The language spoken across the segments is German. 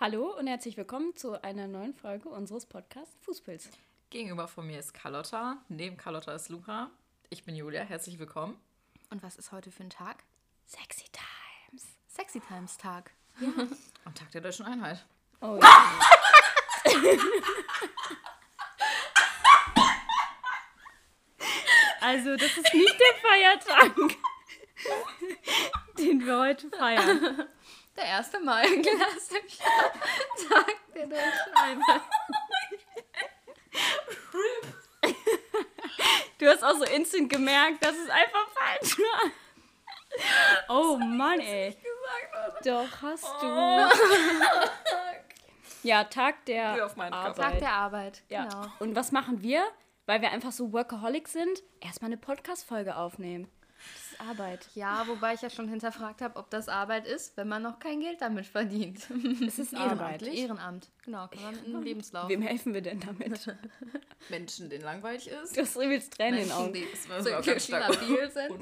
Hallo und herzlich willkommen zu einer neuen Folge unseres Podcasts Fußpilz. Gegenüber von mir ist Carlotta, neben Carlotta ist Luca. Ich bin Julia, herzlich willkommen. Und was ist heute für ein Tag? Sexy Times. Sexy Times Tag. Am Tag der Deutschen Einheit. Oh ja. also, das ist nicht der Feiertag, den wir heute feiern. Der 1. Mai, klassischer Tag der Deutschen Einheit. Du hast auch so instant gemerkt, dass es einfach falsch war. Oh Mann, ey. Doch, hast du. Ja, Tag der. Arbeit. Tag der Arbeit, Ja. genau. Und was machen wir? Weil wir einfach so Workaholic sind, erstmal eine Podcast-Folge aufnehmen. Ist Arbeit. Ja, wobei ich ja schon hinterfragt habe, ob das Arbeit ist, wenn man noch kein Geld damit verdient. Es ist Arbeit. Ehrenamt, genau, kann man einem Lebenslauf. Wem helfen wir denn damit? Menschen, denen langweilig ist. Du hast übelst Tränen in Menschen, Augen. die so sogar ganz stark labil sind.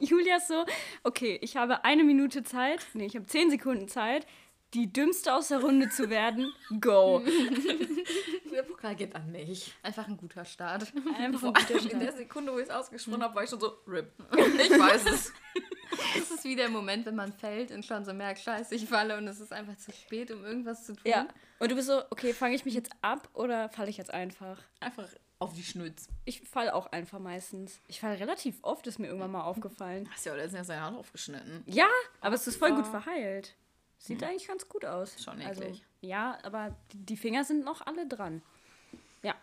Julia ist so, okay, ich habe eine Minute Zeit, nee, ich habe zehn Sekunden Zeit, die dümmste aus der Runde zu werden. Go. Der Pokal geht an mich. Einfach ein guter Start. Einfach ein guter allem in Start. der Sekunde, wo ich es ausgesprochen habe, war ich schon so, RIP. Ich weiß es. Es ist wie der Moment, wenn man fällt und schon so merkt, scheiße, ich falle und es ist einfach zu spät, um irgendwas zu tun. Ja. Und du bist so, okay, fange ich mich jetzt ab oder falle ich jetzt einfach? Einfach auf die Schnütz. Ich falle auch einfach meistens. Ich falle relativ oft, ist mir irgendwann mal aufgefallen. Hast ja auch letztens seine Hand aufgeschnitten. Ja, aber es ist voll gut verheilt. Sieht eigentlich ganz gut aus. Schon also, eklig. Ja, aber die, Finger sind noch alle dran. Ja.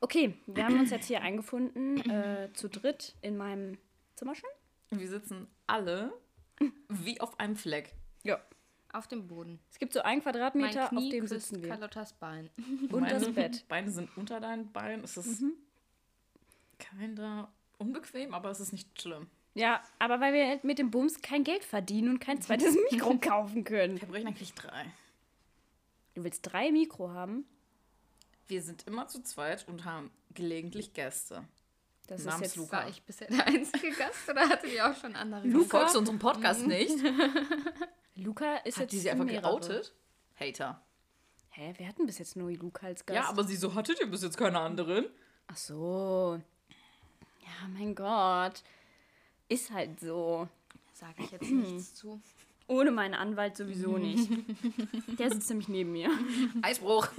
Okay, wir haben uns jetzt hier eingefunden, äh, zu dritt in meinem Zimmer schon. Wir sitzen alle wie auf einem Fleck. Ja. Auf dem Boden. Es gibt so einen Mein Quadratmeter, Knie auf dem sitzen wir. Carlottas Bein. Und das Meine Bett. Beine sind unter deinen Beinen. Es ist keiner unbequem, aber es ist nicht schlimm. Ja, aber weil wir mit dem Bums kein Geld verdienen und kein zweites Mikro kaufen können. Wir bräuchten eigentlich drei. Du willst drei Mikro haben? Wir sind immer zu zweit und haben gelegentlich Gäste. Das ist Namens jetzt Luca. War ich bisher der einzige Gast oder hattet ihr auch schon andere? Du Luca? folgst unserem Podcast nicht. Luca ist Hat jetzt die sie einfach mehrere. geoutet? Hater. Hä, wir hatten bis jetzt nur Luca als Gast. Ja, aber sie so, hattet ihr bis jetzt keine anderen? Ach so. Ja, mein Gott. Ist halt so. Sage ich jetzt nichts zu. Ohne meinen Anwalt sowieso nicht. Der sitzt nämlich neben mir. Eisbruch.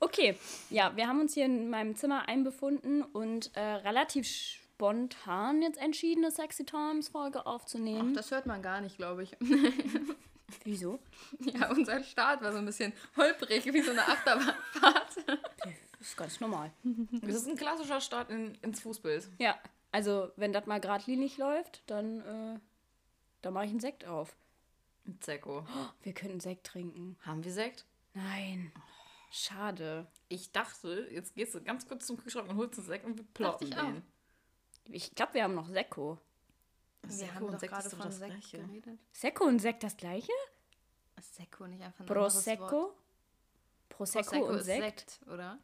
Okay, ja, wir haben uns hier in meinem Zimmer einbefunden und äh, relativ spontan jetzt entschieden, eine Sexy Times Folge Ach, aufzunehmen. das hört man gar nicht, glaube ich. Wieso? Ja, unser Start war so ein bisschen holprig, wie so eine Achterbahnfahrt. Das ist ganz normal. Das ist ein klassischer Start in, ins Fußbild. Ja, also wenn das mal geradlinig läuft, dann, äh, dann mache ich einen Sekt auf. Ein Zecko. Oh, wir könnten Sekt trinken. Haben wir Sekt? Nein. Schade. Ich dachte, jetzt gehst du ganz kurz zum Kühlschrank und holst einen Sekt und wir plotten ich auch. den. Ich glaube, wir haben noch Sekko. Wir Sekko haben und doch Sekt gerade von das Sekt Gleiche. geredet. Sekko und Sekt das gleiche? Sekko nicht einfach ein? Prosecco? Prosecco, Prosecco und ist Sekt? Sekt, oder?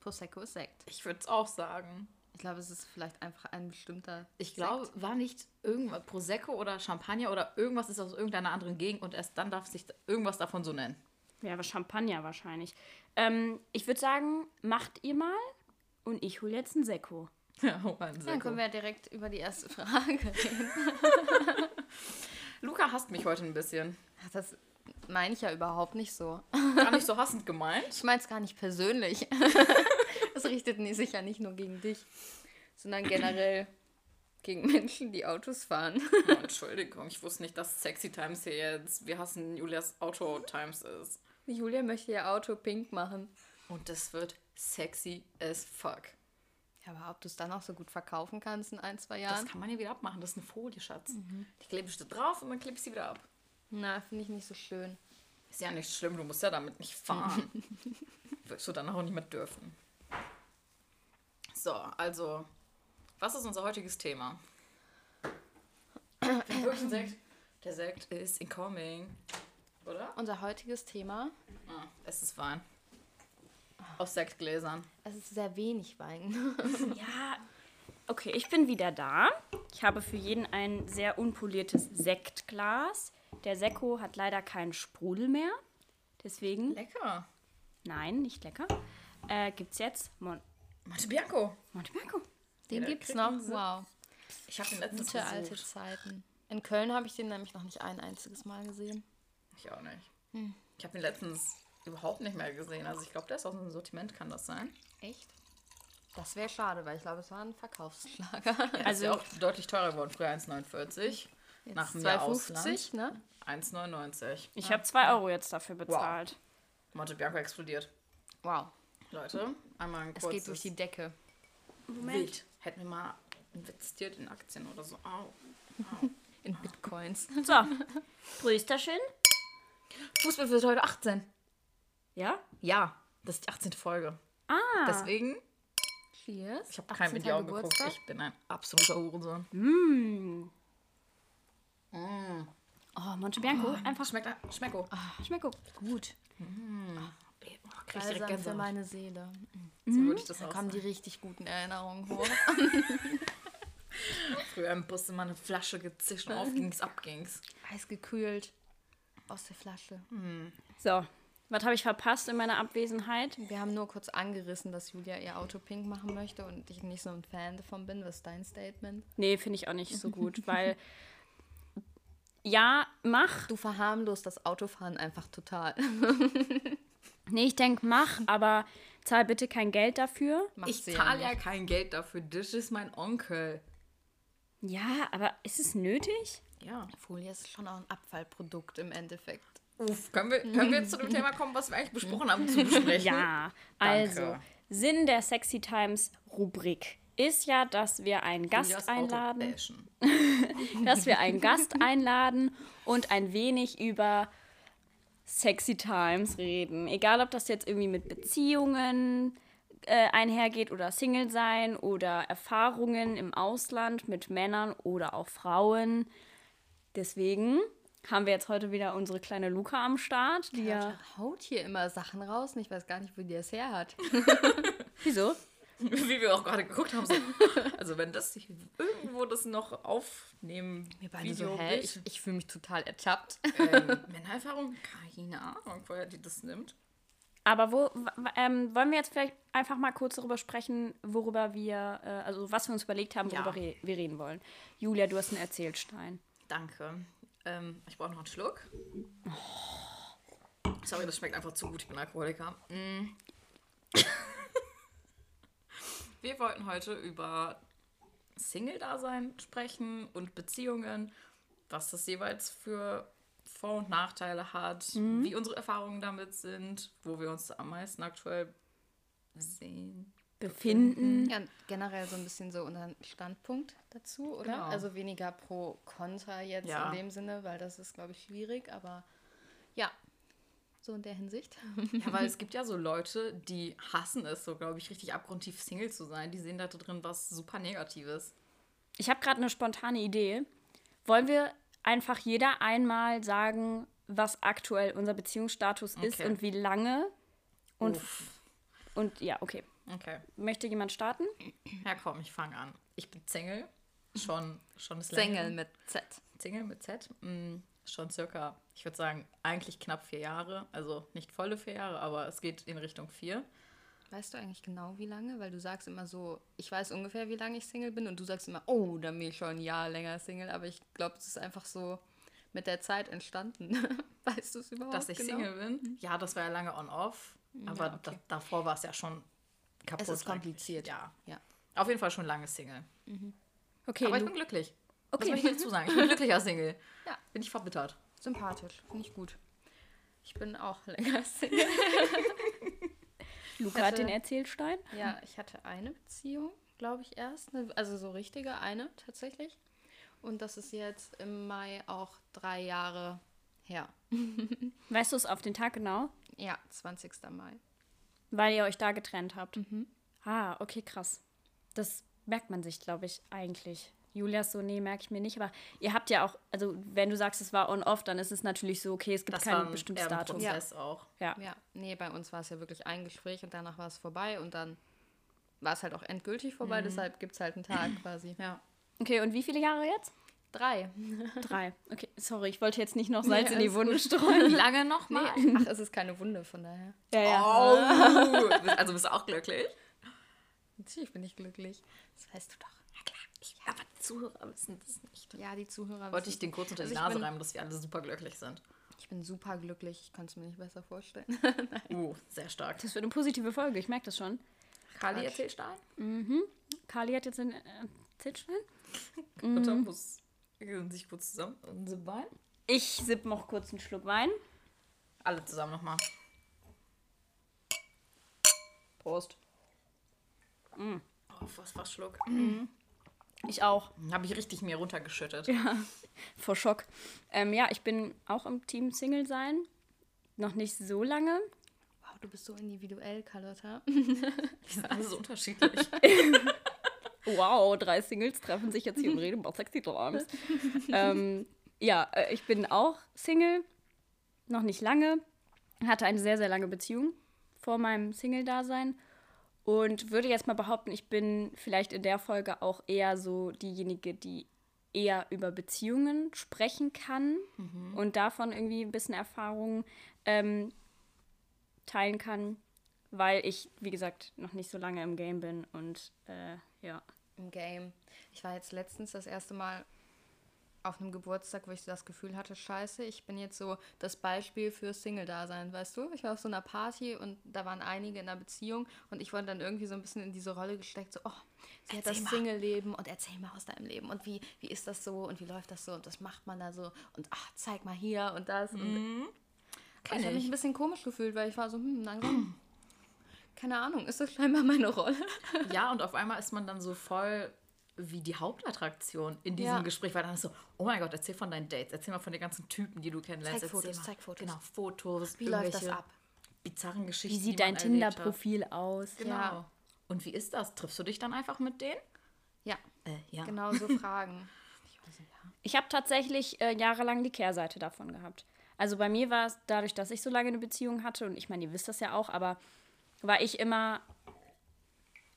Prosecco ist Sekt. Ich würde es auch sagen. Ich glaube, es ist vielleicht einfach ein bestimmter Ich glaube, war nicht irgendwas Prosecco oder Champagner oder irgendwas ist aus irgendeiner anderen Gegend und erst dann darf sich irgendwas davon so nennen. Ja, aber Champagner wahrscheinlich. Ähm, ich würde sagen, macht ihr mal und ich hole jetzt einen Sekko. Ja, oh, ein Dann Sekko. können wir direkt über die erste Frage reden. Luca hasst mich heute ein bisschen. Ach, Das meine ich ja überhaupt nicht so. Gar nicht so hassend gemeint. Ich meine es gar nicht persönlich. Es richtet sich ja nicht nur gegen dich, sondern generell gegen Menschen, die Autos fahren. Oh, Entschuldigung, ich wusste nicht, dass Sexy Times hier jetzt Wir hassen Julias Auto Times ist. Julia möchte ihr Auto pink machen. Und das wird sexy as fuck. Ja, aber ob du es dann auch so gut verkaufen kannst in ein, zwei Das Jahren? kann man ja wieder abmachen. Das ist eine Folie, Schatz. Die klebe ich da drauf und dann klebe ich sie wieder ab. Na, finde ich nicht so schön. Ist ja nicht schlimm, du musst ja damit nicht fahren. Wirst du dann auch nicht mehr dürfen. So, also, was ist unser heutiges Thema? Wirklich einen Sekt. Der Sekt ist incoming. Oder? Unser heutiges Thema, Ah, es ist Wein. Aus Sektgläsern. es ist sehr wenig Wein. Ja, okay, ich bin wieder da. Ich habe für jeden ein sehr unpoliertes Sektglas. Der Sekko hat leider keinen Sprudel mehr. Deswegen, Lecker. nein, nicht lecker. Äh, gibt's jetzt Mon Monte Bianco. Monte Bianco. Den Ja, gibt's kriegt noch. so- Wow. Ich habe den letztens Gute alte Zeiten. In Köln habe ich den nämlich noch nicht ein einziges Mal gesehen. Ich auch nicht. Ich habe den letztens überhaupt nicht mehr gesehen. Also ich glaube, der ist aus dem Sortiment, kann das sein? Echt? Das wäre schade, weil ich glaube, es war ein Verkaufsschlager. Also Also- ist ja auch deutlich teurer geworden. Früher 1,49. Nach Jetzt mehr Ausland 2,50, ne? 1,99. Ich habe 2 Euro jetzt dafür bezahlt. Monte Bianco explodiert. Wow. Leute, einmal ein Es kurzes geht durch die Decke. Wild. Hätten wir mal investiert in Aktien oder so. Au. In Bitcoins. So, Prösterchen. Fußball wird heute 18. Ja? Ja, das ist die 18. Folge. Ah, Deswegen, Cheers. ich habe keinem in die 18. Augen geguckt. Ich bin ein absoluter Hurensohn. oh, Monte Bianco. Einfach Schmeckt, schmecko. Schmecko. Gut. Oh, krieg ich direkt Balsam für Gänsehaut. meine Seele. So würde ich das Da auch kommen die sagen. richtig guten Erinnerungen hoch. Früher im Bus immer eine Flasche gezischt und auf ging's, ab ging's. Eisgekühlt. Aus der Flasche. So, was habe ich verpasst in meiner Abwesenheit? Wir haben nur kurz angerissen, dass Julia ihr Auto pink machen möchte und ich nicht so ein Fan davon bin. Was ist dein Statement? Nee, finde ich auch nicht so gut, weil ja, mach. Du verharmlost das Autofahren einfach total. Nee, ich denke, mach, aber zahl bitte kein Geld dafür. Macht Ich zahle ja nicht. kein Geld dafür. Das ist mein Onkel. Ja, aber ist es nötig? Ja. Folie ist schon auch ein Abfallprodukt im Endeffekt. Uff, können wir, können wir jetzt zu dem Thema kommen, was wir eigentlich besprochen haben, zu besprechen? Ja, Danke. also Sinn der Sexy Times Rubrik ist ja, dass wir einen Gast Auto einladen, bashen. dass wir einen Gast einladen und ein wenig über Sexy Times reden. Egal, ob das jetzt irgendwie mit Beziehungen äh, einhergeht oder Single sein oder Erfahrungen im Ausland mit Männern oder auch Frauen. Deswegen haben wir jetzt heute wieder unsere kleine Luca am Start, die ja. Haut hier immer Sachen raus und ich weiß gar nicht, wo die das her hat. Wieso? Wie wir auch gerade geguckt haben. So, also wenn das sich irgendwo das noch aufnehmen, Wir beide Video so, hä? Ich, ich fühle mich total ertappt. ähm, Männererfahrung, keine Ahnung, woher die das nimmt. Aber wo ähm, wollen wir jetzt vielleicht einfach mal kurz darüber sprechen, worüber wir, äh, also was wir uns überlegt haben, worüber Ja. re wir reden wollen. Julia, du hast einen Erzählstein. Danke. Ähm, ich brauche noch einen Schluck. Sorry, das schmeckt einfach zu gut. Ich bin Alkoholiker. Mm. Wir wollten heute über Single-Dasein sprechen und Beziehungen, was das jeweils für Vor- und Nachteile hat, wie unsere Erfahrungen damit sind, wo wir uns am meisten aktuell sehen. Befinden. Ja, generell so ein bisschen so unseren Standpunkt dazu, oder? Genau. Also weniger pro Kontra jetzt Ja. in dem Sinne, weil das ist, glaube ich, schwierig, aber ja, so in der Hinsicht. Ja, weil es gibt ja so Leute, die hassen es, so glaube ich, richtig abgrundtief Single zu sein. Die sehen da drin was super Negatives. Ich habe gerade eine spontane Idee. Wollen wir einfach jeder einmal sagen, was aktuell unser Beziehungsstatus ist Okay. und wie lange? Und, Uff. und ja, okay. Okay. Möchte jemand starten? Ja, komm, ich fange an. Ich bin Single. Schon, schon ist länger. mit Z. Single mit Z. Schon circa, ich würde sagen, eigentlich knapp vier Jahre. Also nicht volle vier Jahre, aber es geht in Richtung vier. Weißt du eigentlich genau, wie lange? Weil du sagst immer so, ich weiß ungefähr, wie lange ich Single bin und du sagst immer, oh, dann bin ich schon ein Jahr länger Single, aber ich glaube, es ist einfach so mit der Zeit entstanden. weißt du es überhaupt Dass ich genau? Single bin. Ja, das war ja lange on-off. Aber Ja, okay. da, davor war es ja schon kaputt. Es ist eigentlich. kompliziert. Ja. Ja. Auf jeden Fall schon lange Single. Okay, Aber ich bin glücklich. Okay. Was soll ich dazu sagen? Ich bin glücklicher Single. Ja. Bin ich verbittert. Sympathisch, finde ich gut. Ich bin auch länger Single. Luca hatte- hat den Erzählstein. Ja, ich hatte eine Beziehung, glaube ich, erst. Also so richtige eine tatsächlich. Und das ist jetzt im Mai auch drei Jahre her. Weißt du es auf den Tag genau? Ja, 20. Mai. Weil ihr euch da getrennt habt. Ah, okay, krass. Das merkt man sich, glaube ich, eigentlich. Julia ist so, nee, merke ich mir nicht. Aber ihr habt ja auch, also wenn du sagst, es war on-off, dann ist es natürlich so, okay, es gibt Das kein war ein, bestimmtes eher ein Datum. Prozess auch. Ja. Ja, nee, bei uns war es ja wirklich ein Gespräch und danach war es vorbei und dann war es halt auch endgültig vorbei, deshalb gibt es halt einen Tag quasi. Ja. Okay, und wie viele Jahre jetzt? Drei. Drei. Okay, sorry, ich wollte jetzt nicht noch Salz Nee, in die Wunde Wie streuen. lange noch mal? Ach, es ist keine Wunde, von daher. Ja, ja. Oh. Also bist du auch glücklich? Natürlich bin ich glücklich. Das weißt du doch. Ja aber die Zuhörer wissen das nicht. Ja, die Zuhörer. Wollte wissen- ich den kurz unter die Also Nase bin- reiben, dass wir alle super glücklich sind. Ich bin super glücklich. Ich kann es mir nicht besser vorstellen. Uh, sehr stark. Das wird eine positive Folge, ich merke das schon. Kali erzählst du Kali hat jetzt einen äh, Zitschwein. Und dann muss sich kurz zusammen und so Wein. Ich sipp noch kurz einen Schluck Wein. Alle zusammen nochmal. Prost. Oh, was war Schluck? Ich auch. Habe ich richtig mir runtergeschüttet. Vor Schock. Ähm, ja, ich bin auch im Team Single sein. Noch nicht so lange. Wow, du bist so individuell, Carlotta. Die sind alle so unterschiedlich. Wow, drei Singles treffen sich jetzt hier und reden über Sexy Times. ähm, ja, äh, ich bin auch Single. Noch nicht lange. Hatte eine sehr, sehr lange Beziehung vor meinem Single-Dasein. Und würde jetzt mal behaupten, ich bin vielleicht in der Folge auch eher so diejenige, die eher über Beziehungen sprechen kann und davon irgendwie ein bisschen Erfahrung ähm, teilen kann, weil ich, wie gesagt, noch nicht so lange im Game bin und äh, ja. Im Game. Ich war jetzt letztens das erste Mal auf einem Geburtstag, wo ich so das Gefühl hatte, scheiße, ich bin jetzt so das Beispiel für Single-Dasein, weißt du? Ich war auf so einer Party und da waren einige in einer Beziehung und ich wurde dann irgendwie so ein bisschen in diese Rolle gesteckt, so, oh, sie hat das. Single-Leben und erzähl mal aus deinem Leben und wie, wie ist das so und wie läuft das so und was macht man da so und ach, zeig mal hier und das. Und Kenn ich habe mich ich. ein bisschen komisch gefühlt, weil ich war so, hm, langsam, keine Ahnung, ist das scheinbar meine Rolle? Ja, und auf einmal ist man dann so voll wie die Hauptattraktion in diesem Ja. Gespräch, weil dann ist so, oh mein Gott, erzähl von deinen Dates, erzähl mal von den ganzen Typen, die du kennenlernst. Zeig Fotos, mal, zeig Fotos. Genau, Fotos. Wie läuft das ab? Bizarren Geschichten. Wie die sieht dein. Tinder-Profil aus? Genau. Ja. Und wie ist das? Triffst du dich dann einfach mit denen? Ja, Äh, ja. genau so Fragen. Ich habe tatsächlich äh, jahrelang die Kehrseite davon gehabt. Also bei mir war es dadurch, dass ich so lange eine Beziehung hatte, und ich meine, ihr wisst das ja auch, aber war ich immer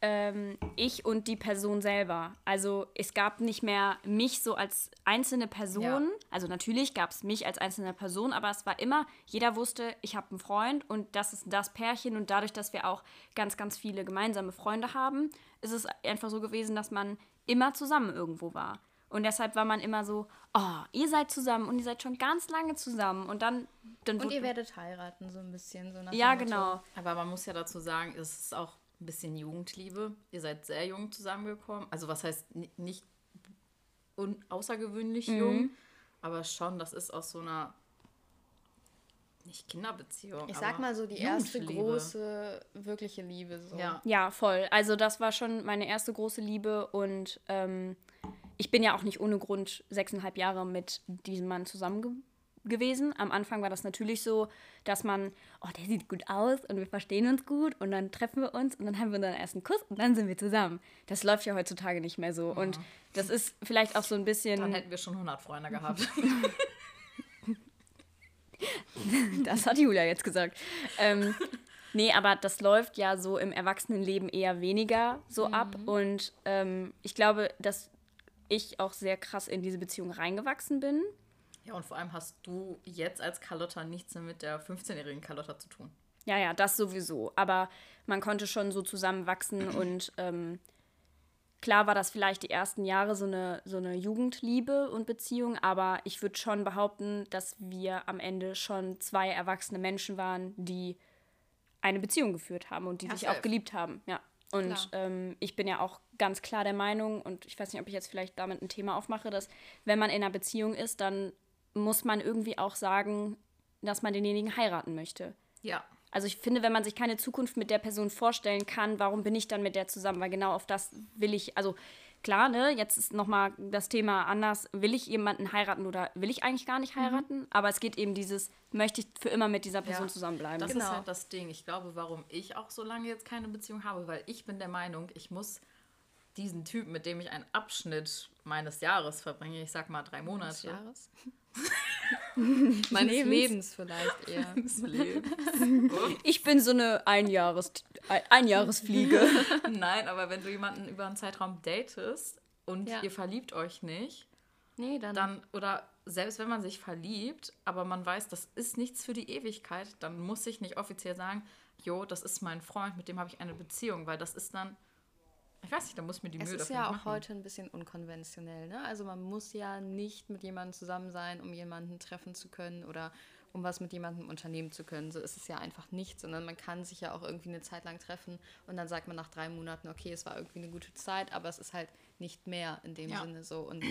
ähm, ich und die Person selber. Also es gab nicht mehr mich so als einzelne Person. Ja. Also natürlich gab es mich als einzelne Person, aber es war immer, jeder wusste, ich habe einen Freund und das ist das Pärchen. Und dadurch, dass wir auch ganz, ganz viele gemeinsame Freunde haben, ist es einfach so gewesen, dass man immer zusammen irgendwo war. Und deshalb war man immer so, oh, ihr seid zusammen und ihr seid schon ganz lange zusammen. Und dann, dann Und ihr werdet heiraten, so ein bisschen. So nach Ja, genau. Aber man muss ja dazu sagen, es ist auch ein bisschen Jugendliebe. Ihr seid sehr jung zusammengekommen. Also was heißt ni- nicht außergewöhnlich Mhm. jung, aber schon, das ist aus so einer nicht Kinderbeziehung. Ich aber sag mal so die erste große, wirkliche Liebe. So. Ja. Ja, voll. Also das war schon meine erste große Liebe und ähm, ich bin ja auch nicht ohne Grund sechseinhalb Jahre mit diesem Mann zusammen ge gewesen. Am Anfang war das natürlich so, dass man, oh, der sieht gut aus und wir verstehen uns gut und dann treffen wir uns und dann haben wir unseren ersten Kuss und dann sind wir zusammen. Das läuft ja heutzutage nicht mehr so und das ist vielleicht auch so ein bisschen... Dann hätten wir schon 100 Freunde gehabt. Das hat Julia jetzt gesagt. Ähm, nee, aber das läuft ja so im Erwachsenenleben eher weniger so ab. Und ähm, ich glaube, dass ich auch sehr krass in diese Beziehung reingewachsen bin. Ja, und vor allem hast du jetzt als Carlotta nichts mehr mit der 15-jährigen Carlotta zu tun. Ja, ja, das sowieso. Aber man konnte schon so zusammenwachsen und ähm, klar war das vielleicht die ersten Jahre so eine, so eine Jugendliebe und Beziehung, aber ich würde schon behaupten, dass wir am Ende schon zwei erwachsene Menschen waren, die eine Beziehung geführt haben und die Ja, sich auch geliebt haben. Ja. Und ähm, ich bin ja auch ganz klar der Meinung, und ich weiß nicht, ob ich jetzt vielleicht damit ein Thema aufmache, dass wenn man in einer Beziehung ist, dann muss man irgendwie auch sagen, dass man denjenigen heiraten möchte. Ja. Also ich finde, wenn man sich keine Zukunft mit der Person vorstellen kann, warum bin ich dann mit der zusammen? Weil genau auf das will ich, also klar, ne, jetzt ist nochmal das Thema anders, will ich jemanden heiraten oder will ich eigentlich gar nicht heiraten? Aber es geht eben dieses, möchte ich für immer mit dieser Person Ja, zusammenbleiben? Das Genau. ist halt das Ding. Ich glaube, warum ich auch so lange jetzt keine Beziehung habe, weil ich bin der Meinung, ich muss diesen Typen, mit dem ich einen Abschnitt meines Jahres verbringe, ich sag mal drei Des Monate, Jahres. Meines Lebens. Lebens. vielleicht eher. des Lebens. Ich bin so eine Einjahres Ein- Einjahresfliege. Nein, aber wenn du jemanden über einen Zeitraum datest und Ja. ihr verliebt euch nicht, Nee, dann. dann, oder selbst wenn man sich verliebt, aber man weiß, das ist nichts für die Ewigkeit, dann muss ich nicht offiziell sagen, jo, das ist mein Freund, mit dem habe ich eine Beziehung, weil das ist dann, ich weiß nicht, da muss mir die Es Mühe ist dafür ja auch machen. heute ein bisschen unkonventionell, ne? Also man muss ja nicht mit jemandem zusammen sein, um jemanden treffen zu können oder um was mit jemandem unternehmen zu können. So ist es ja einfach nicht, sondern man kann sich ja auch irgendwie eine Zeit lang treffen und dann sagt man nach drei Monaten, okay, es war irgendwie eine gute Zeit, aber es ist halt nicht mehr in dem Ja. Sinne so. Und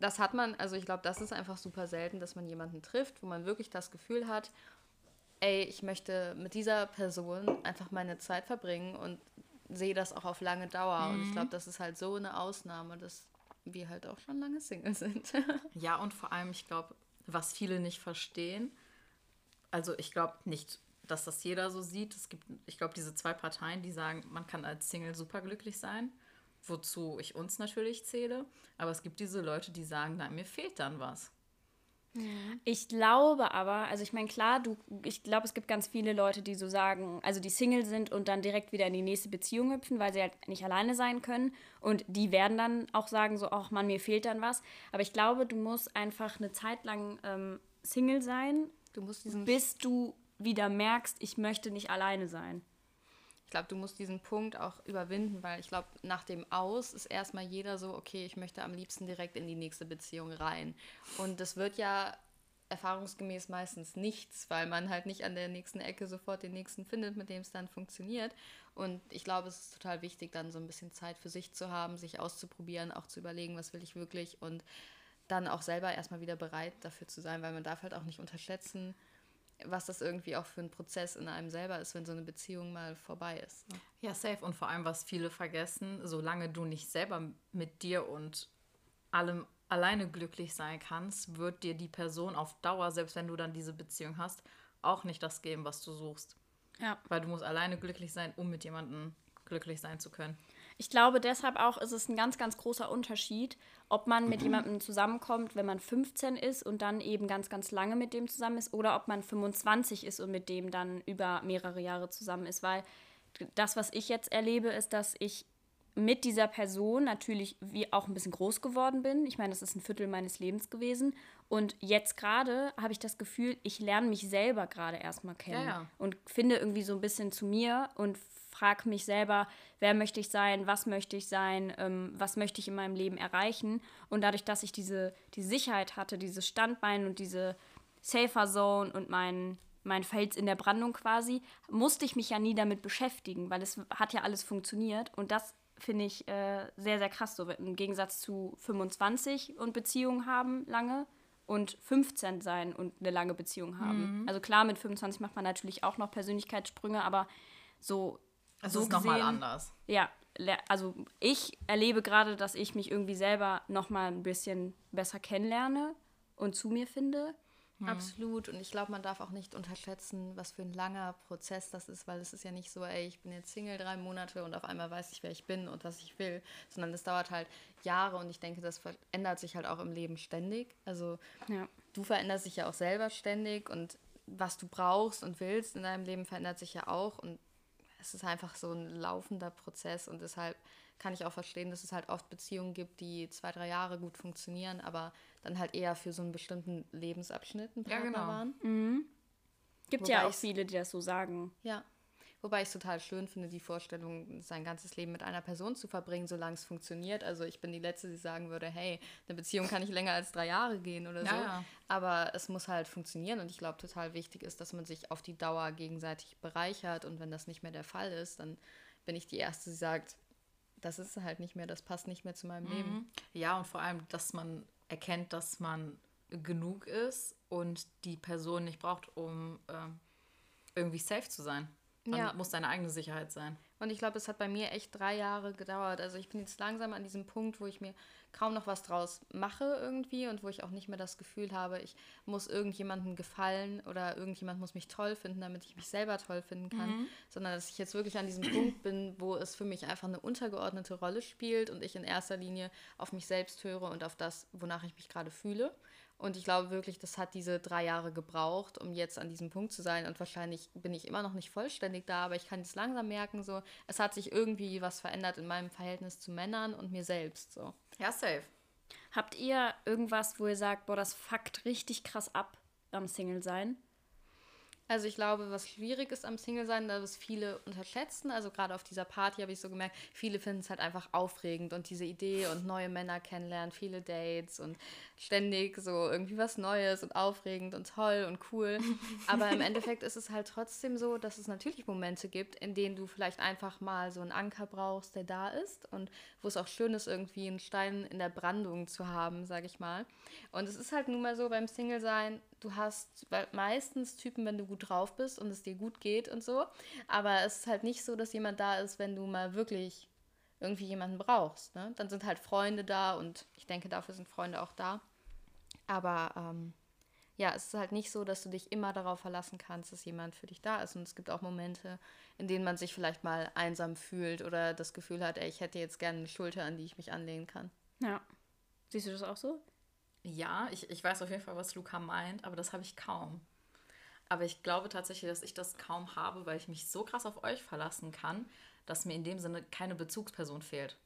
das hat man, also ich glaube, das ist einfach super selten, dass man jemanden trifft, wo man wirklich das Gefühl hat, ey, ich möchte mit dieser Person einfach meine Zeit verbringen und sehe das auch auf lange Dauer. Und ich glaube, das ist halt so eine Ausnahme, dass wir halt auch schon lange Single sind. Ja, und vor allem, ich glaube, was viele nicht verstehen, also ich glaube nicht, dass das jeder so sieht. Es gibt, ich glaube, diese zwei Parteien, die sagen, man kann als Single superglücklich sein, wozu ich uns natürlich zähle. Aber es gibt diese Leute, die sagen, nein, mir fehlt dann was. Ich glaube aber, also ich meine, klar, du, ich glaube, es gibt ganz viele Leute, die so sagen, also die Single sind und dann direkt wieder in die nächste Beziehung hüpfen, weil sie halt nicht alleine sein können. Und die werden dann auch sagen, so, ach Mann, mir fehlt dann was. Aber ich glaube, du musst einfach eine Zeit lang ähm, Single sein, Du musst diesen, bis du wieder merkst, ich möchte nicht alleine sein. Ich glaube, du musst diesen Punkt auch überwinden, weil ich glaube, nach dem Aus ist erstmal jeder so, okay, ich möchte am liebsten direkt in die nächste Beziehung rein. Und das wird ja erfahrungsgemäß meistens nichts, weil man halt nicht an der nächsten Ecke sofort den nächsten findet, mit dem es dann funktioniert. Und ich glaube, es ist total wichtig, dann so ein bisschen Zeit für sich zu haben, sich auszuprobieren, auch zu überlegen, was will ich wirklich und dann auch selber erstmal wieder bereit dafür zu sein, weil man darf halt auch nicht unterschätzen, was das irgendwie auch für ein Prozess in einem selber ist, wenn so eine Beziehung mal vorbei ist. Ne? Ja, safe. Und vor allem, was viele vergessen, solange du nicht selber mit dir und allem alleine glücklich sein kannst, wird dir die Person auf Dauer, selbst wenn du dann diese Beziehung hast, auch nicht das geben, was du suchst. Ja. Weil du musst alleine glücklich sein, um mit jemandem glücklich sein zu können. Ich glaube, deshalb auch ist es ein ganz, ganz großer Unterschied, ob man mit jemandem zusammenkommt, wenn man 15 ist und dann eben ganz, ganz lange mit dem zusammen ist, oder ob man 25 ist und mit dem dann über mehrere Jahre zusammen ist. Weil das, was ich jetzt erlebe, ist, dass ich mit dieser Person natürlich wie auch ein bisschen groß geworden bin. Ich meine, das ist ein Viertel meines Lebens gewesen. Und jetzt gerade habe ich das Gefühl, ich lerne mich selber gerade erstmal kennen. Ja, ja. Und finde irgendwie so ein bisschen zu mir und frage mich selber, wer möchte ich sein, was möchte ich sein, ähm, was möchte ich in meinem Leben erreichen. Und dadurch, dass ich diese, die Sicherheit hatte, dieses Standbein und diese Safer Zone und mein, mein Fels in der Brandung quasi, musste ich mich ja nie damit beschäftigen, weil es hat ja alles funktioniert. Und das finde ich äh, sehr, sehr krass. So im Gegensatz zu 25 und Beziehungen haben lange und 15 sein und eine lange Beziehung haben. Also klar, mit 25 macht man natürlich auch noch Persönlichkeitssprünge, aber so. Es so ist nochmal anders. ja, also ich erlebe gerade, dass ich mich irgendwie selber noch mal ein bisschen besser kennenlerne und zu mir finde. Absolut. Und ich glaube, man darf auch nicht unterschätzen, was für ein langer Prozess das ist, weil es ist ja nicht so, ey, ich bin jetzt Single drei Monate und auf einmal weiß ich, wer ich bin und was ich will, sondern es dauert halt Jahre und ich denke, das verändert sich halt auch im Leben ständig. Also Ja. du veränderst dich ja auch selber ständig und was du brauchst und willst in deinem Leben verändert sich ja auch und es ist einfach so ein laufender Prozess und deshalb kann ich auch verstehen, dass es halt oft Beziehungen gibt, die zwei, drei Jahre gut funktionieren, aber dann halt eher für so einen bestimmten Lebensabschnitt ein Ja, Partner genau. waren. Gibt Wobei ja auch viele, die das so sagen. Ja. Wobei ich es total schön finde, die Vorstellung, sein ganzes Leben mit einer Person zu verbringen, solange es funktioniert. Also ich bin die Letzte, die sagen würde, hey, eine Beziehung kann nicht länger als drei Jahre gehen oder so. ja. Aber es muss halt funktionieren und ich glaube, total wichtig ist, dass man sich auf die Dauer gegenseitig bereichert und wenn das nicht mehr der Fall ist, dann bin ich die Erste, die sagt, das ist halt nicht mehr, das passt nicht mehr zu meinem Leben. Ja, und vor allem, dass man erkennt, dass man genug ist und die Person nicht braucht, um ähm, irgendwie safe zu sein. Man Ja. muss seine eigene Sicherheit sein. Und ich glaube, es hat bei mir echt drei Jahre gedauert. Also ich bin jetzt langsam an diesem Punkt, wo ich mir kaum noch was draus mache irgendwie und wo ich auch nicht mehr das Gefühl habe, ich muss irgendjemandem gefallen oder irgendjemand muss mich toll finden, damit ich mich selber toll finden kann, sondern dass ich jetzt wirklich an diesem Punkt bin, wo es für mich einfach eine untergeordnete Rolle spielt und ich in erster Linie auf mich selbst höre und auf das, wonach ich mich gerade fühle. Und ich glaube wirklich, das hat diese drei Jahre gebraucht, um jetzt an diesem Punkt zu sein. Und wahrscheinlich bin ich immer noch nicht vollständig da, aber ich kann jetzt langsam merken, so, es hat sich irgendwie was verändert in meinem Verhältnis zu Männern und mir selbst. So. Ja, safe. Habt ihr irgendwas, wo ihr sagt, boah, das fuckt richtig krass ab am Single sein? Also ich glaube, was schwierig ist am Single-Sein, dass es viele unterschätzen. Also gerade auf dieser Party habe ich so gemerkt, viele finden es halt einfach aufregend und diese Idee und neue Männer kennenlernen, viele Dates und ständig so irgendwie was Neues und aufregend und toll und cool. Aber im Endeffekt ist es halt trotzdem so, dass es natürlich Momente gibt, in denen du vielleicht einfach mal so einen Anker brauchst, der da ist und wo es auch schön ist, irgendwie einen Stein in der Brandung zu haben, sage ich mal. Und es ist halt nun mal so beim Single-Sein, du hast meistens Typen, wenn du gut drauf bist und es dir gut geht und so. Aber es ist halt nicht so, dass jemand da ist, wenn du mal wirklich irgendwie jemanden brauchst. Ne? Dann sind halt Freunde da und ich denke, dafür sind Freunde auch da. Aber ähm, ja, es ist halt nicht so, dass du dich immer darauf verlassen kannst, dass jemand für dich da ist. Und es gibt auch Momente, in denen man sich vielleicht mal einsam fühlt oder das Gefühl hat, ey, ich hätte jetzt gerne eine Schulter, an die ich mich anlehnen kann. Ja. Siehst du das auch so? Ja, ich, ich weiß auf jeden Fall, was Luca meint, aber das habe ich kaum. Aber ich glaube tatsächlich, dass ich das kaum habe, weil ich mich so krass auf euch verlassen kann, dass mir in dem Sinne keine Bezugsperson fehlt.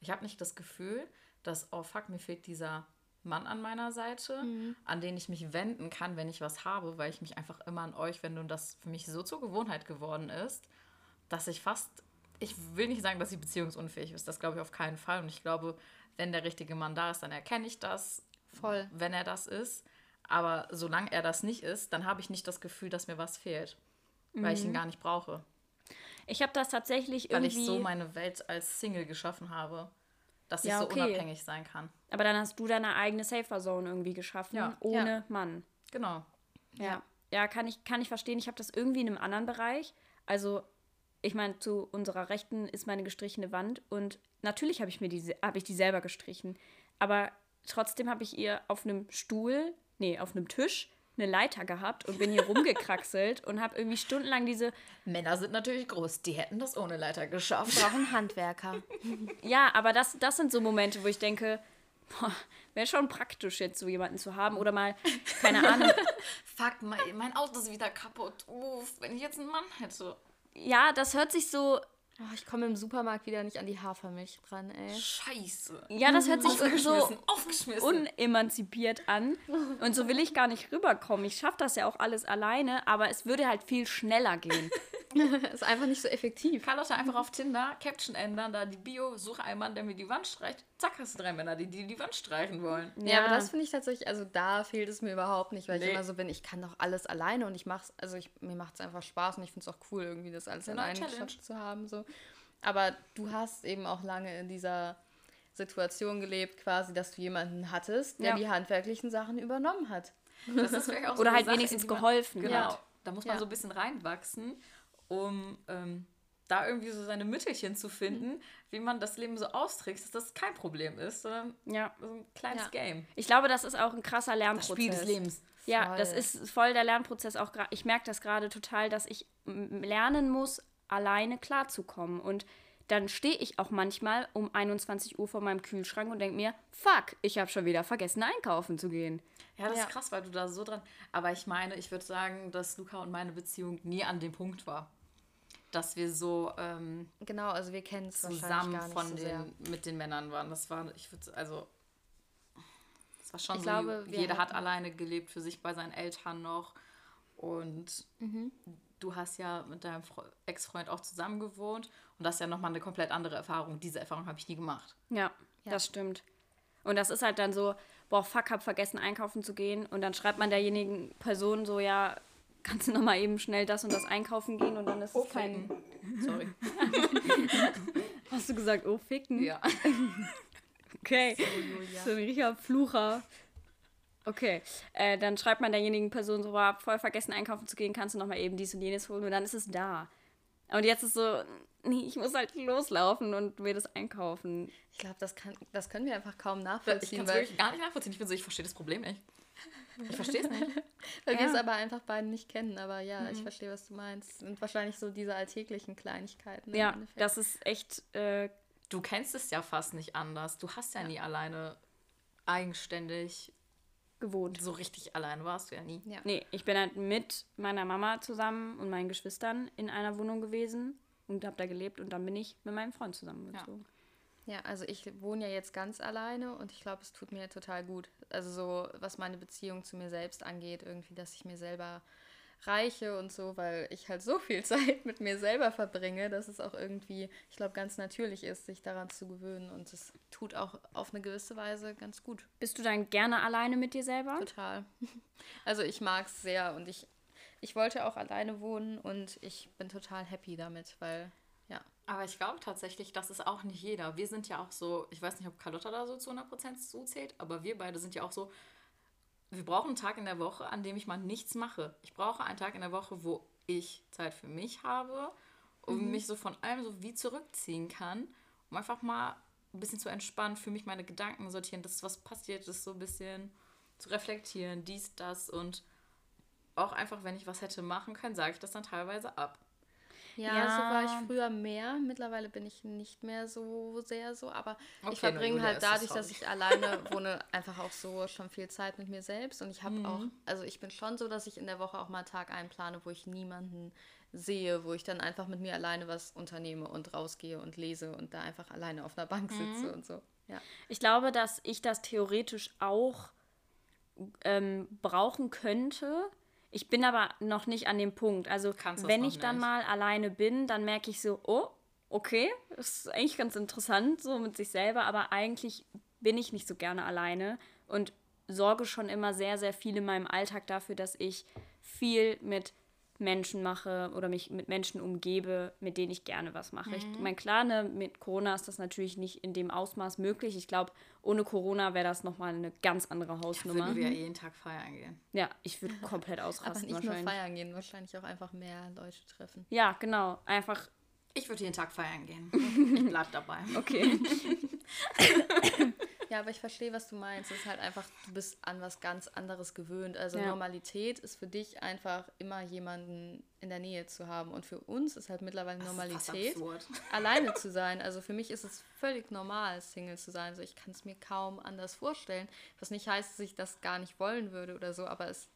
Ich habe nicht das Gefühl, dass, oh fuck, mir fehlt dieser Mann an meiner Seite, mhm. an den ich mich wenden kann, wenn ich was habe, weil ich mich einfach immer an euch wende und das für mich so zur Gewohnheit geworden ist, dass ich fast, ich will nicht sagen, dass sie beziehungsunfähig ist, das glaube ich auf keinen Fall. Und ich glaube, wenn der richtige Mann da ist, dann erkenne ich das Voll. Wenn er das ist. Aber solange er das nicht ist, dann habe ich nicht das Gefühl, dass mir was fehlt. Mhm. Weil ich ihn mhm. gar nicht brauche. Ich habe das tatsächlich weil irgendwie. Weil ich so meine Welt als Single geschaffen habe. Dass ja, ich so okay. unabhängig sein kann. Aber dann hast du deine eigene Safer Zone irgendwie geschaffen, ja. ohne ja. Mann. Genau. Ja. Ja, kann ich, kann ich verstehen. Ich habe das irgendwie in einem anderen Bereich. Also, ich meine, zu unserer Rechten ist meine gestrichene Wand und natürlich habe ich mir die, habe ich die selber gestrichen. Aber trotzdem habe ich ihr auf einem Stuhl, nee, auf einem Tisch eine Leiter gehabt und bin hier rumgekraxelt und habe irgendwie stundenlang diese. Männer sind natürlich groß, die hätten das ohne Leiter geschafft. Brauchen Handwerker. ja, aber das, das sind so Momente, wo ich denke, wäre schon praktisch, jetzt so jemanden zu haben oder mal, keine Ahnung. Fuck, mein, mein Auto ist wieder kaputt. Uff, wenn ich jetzt einen Mann hätte. Ja, das hört sich so Oh, ich komme im Supermarkt wieder nicht an die Hafermilch dran, ey. Scheiße. Ja, das hört sich so unemanzipiert an. Und so will ich gar nicht rüberkommen. Ich schaffe das ja auch alles alleine, aber es würde halt viel schneller gehen. ist einfach nicht so effektiv. Carlotta einfach auf Tinder Caption ändern, da die Bio, suche einen Mann, der mir die Wand streicht. Zack, hast du drei Männer, die die, die Wand streichen wollen. Ja, ja aber das finde ich tatsächlich, also da fehlt es mir überhaupt nicht, weil nee. ich immer so bin, ich kann doch alles alleine und ich mach's, also ich, mir macht es einfach Spaß und ich finde es auch cool, irgendwie das alles alleine geschafft zu haben. So. Aber du hast eben auch lange in dieser Situation gelebt, quasi, dass du jemanden hattest, der ja. die handwerklichen Sachen übernommen hat. Das ist auch so Oder halt Sache, wenigstens geholfen. Genau. Ja. Da muss man ja. so ein bisschen reinwachsen, um ähm, da irgendwie so seine Mittelchen zu finden, mhm. wie man das Leben so austrickst, dass das kein Problem ist, sondern ja. so ein kleines Game. Ich glaube, das ist auch ein krasser Lernprozess. Das Spiel des Lebens. Ja, voll. das ist voll der Lernprozess auch Ich merke das gerade total, dass ich lernen muss, alleine klarzukommen. Und dann stehe ich auch manchmal um 21 Uhr vor meinem Kühlschrank und denke mir, fuck, ich habe schon wieder vergessen, einkaufen zu gehen. Ja, das ja. ist krass, weil du da so dran. Aber ich meine, ich würde sagen, dass Luca und meine Beziehung nie an dem Punkt war. Dass wir so ähm, genau, also wir kennen es zusammen von so den sehr. mit den Männern waren. Das war, ich würde also das war schon ich so. Glaube, jeder hat alleine gelebt für sich bei seinen Eltern noch und mhm du hast ja mit deinem Ex-Freund auch zusammen gewohnt und das ist ja nochmal eine komplett andere Erfahrung. Diese Erfahrung habe ich nie gemacht. Ja, ja, das stimmt. Und das ist halt dann so, boah, fuck, hab vergessen einkaufen zu gehen und dann schreibt man derjenigen Person so, ja, kannst du nochmal eben schnell das und das einkaufen gehen und dann ist oh, es kein... Sorry. Hast du gesagt, oh, ficken? Ja. okay. So, so ein richtiger Flucher. Okay, äh, dann schreibt man derjenigen Person so, war voll vergessen einkaufen zu gehen, kannst du nochmal eben dies und jenes holen und dann ist es da. Und jetzt ist so, nee, ich muss halt loslaufen und mir das einkaufen. Ich glaube, das, das können wir einfach kaum nachvollziehen. Ich kann es wirklich gar nicht nachvollziehen. Ich bin so, ich verstehe das Problem nicht. Ich verstehe es nicht. Weil ja. wir es aber einfach beide nicht kennen. Aber ja, mhm. ich verstehe, was du meinst. Und wahrscheinlich so diese alltäglichen Kleinigkeiten. Ja, das ist echt. Äh, du kennst es ja fast nicht anders. Du hast ja, ja. nie alleine eigenständig gewohnt. So richtig allein warst du ja nie. Ja. Nee, ich bin halt mit meiner Mama zusammen und meinen Geschwistern in einer Wohnung gewesen und habe da gelebt und dann bin ich mit meinem Freund zusammengezogen. Ja. Ja, also ich wohne ja jetzt ganz alleine und ich glaube, es tut mir total gut. Also so, was meine Beziehung zu mir selbst angeht, irgendwie, dass ich mir selber reiche und so, weil ich halt so viel Zeit mit mir selber verbringe, dass es auch irgendwie, ich glaube, ganz natürlich ist, sich daran zu gewöhnen und es tut auch auf eine gewisse Weise ganz gut. Bist du dann gerne alleine mit dir selber? Total. Also ich mag es sehr und ich, ich wollte auch alleine wohnen und ich bin total happy damit, weil. Aber ich glaube tatsächlich, das ist auch nicht jeder. Wir sind ja auch so, ich weiß nicht, ob Carlotta da so zu 100% zuzählt, aber wir beide sind ja auch so, wir brauchen einen Tag in der Woche, an dem ich mal nichts mache. Ich brauche einen Tag in der Woche, wo ich Zeit für mich habe und mhm. mich so von allem so wie zurückziehen kann, um einfach mal ein bisschen zu entspannen, für mich meine Gedanken sortieren, das, was passiert ist, so ein bisschen zu reflektieren, dies, das und auch einfach, wenn ich was hätte machen können, sage ich das dann teilweise ab. Ja, ja, so war ich früher mehr. Mittlerweile bin ich nicht mehr so sehr so, aber okay, ich verbringe halt dadurch, dass ich alleine wohne, einfach auch so schon viel Zeit mit mir selbst. Und ich habe mhm. auch, also ich bin schon so, dass ich in der Woche auch mal einen Tag einplane, wo ich niemanden sehe, wo ich dann einfach mit mir alleine was unternehme und rausgehe und lese und da einfach alleine auf einer Bank sitze mhm. und so. Ja. Ich glaube, dass ich das theoretisch auch ähm, brauchen könnte ich bin aber noch nicht an dem Punkt. Also, wenn ich dann mal alleine bin, dann merke ich so, oh, okay, das ist eigentlich ganz interessant, so mit sich selber, aber eigentlich bin ich nicht so gerne alleine und sorge schon immer sehr, sehr viel in meinem Alltag dafür, dass ich viel mit Menschen mache oder mich mit Menschen umgebe, mit denen ich gerne was mache. Mhm. Ich meine, klar, ne, mit Corona ist das natürlich nicht in dem Ausmaß möglich. Ich glaube, ohne Corona wäre das nochmal eine ganz andere Hausnummer. Da würden wir ja jeden Tag feiern gehen. Ja, ich würde komplett ausrasten Aber nicht nur feiern gehen, wahrscheinlich auch einfach mehr Leute treffen. Ja, genau. Einfach ich würde jeden Tag feiern gehen. Ich bleib dabei. Okay. Ja, aber ich verstehe, was du meinst. Es ist halt einfach, du bist an was ganz anderes gewöhnt. Also ja. Normalität ist für dich einfach immer jemanden in der Nähe zu haben. Und für uns ist halt mittlerweile Normalität, alleine zu sein. Also für mich ist es völlig normal, Single zu sein. Also ich kann es mir kaum anders vorstellen. Was nicht heißt, dass ich das gar nicht wollen würde oder so, aber es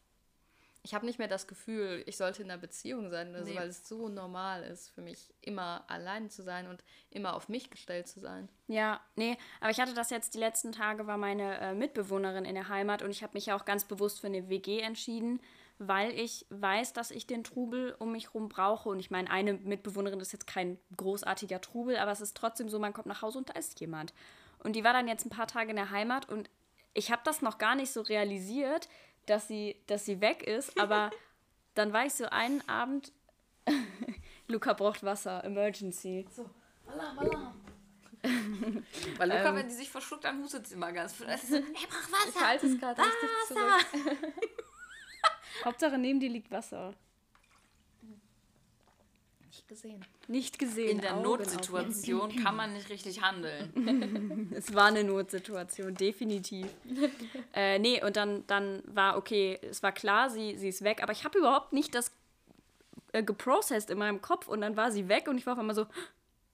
ich habe nicht mehr das Gefühl, ich sollte in einer Beziehung sein, also, nee. weil es so normal ist für mich, immer allein zu sein und immer auf mich gestellt zu sein. Ja, nee, aber ich hatte das jetzt die letzten Tage, war meine äh, Mitbewohnerin in der Heimat und ich habe mich ja auch ganz bewusst für eine WG entschieden, weil ich weiß, dass ich den Trubel um mich herum brauche. Und ich meine, eine Mitbewohnerin ist jetzt kein großartiger Trubel, aber es ist trotzdem so, man kommt nach Hause und da ist jemand. Und die war dann jetzt ein paar Tage in der Heimat und ich habe das noch gar nicht so realisiert, dass sie, dass sie weg ist, aber dann war ich so einen Abend, Luca braucht Wasser, Emergency. So, Alarm, Alarm. Weil Luca, ähm, wenn die sich verschluckt, dann hustet sie immer ganz. Er braucht Wasser. Ich halte es gerade richtig zurück. Hauptsache neben dir liegt Wasser. Nicht gesehen. Nicht gesehen. In der Augen Notsituation kann man nicht richtig handeln. es war eine Notsituation, definitiv. äh, nee, und dann, dann war okay, es war klar, sie, sie ist weg, aber ich habe überhaupt nicht das äh, geprocessed in meinem Kopf und dann war sie weg und ich war auf einmal so,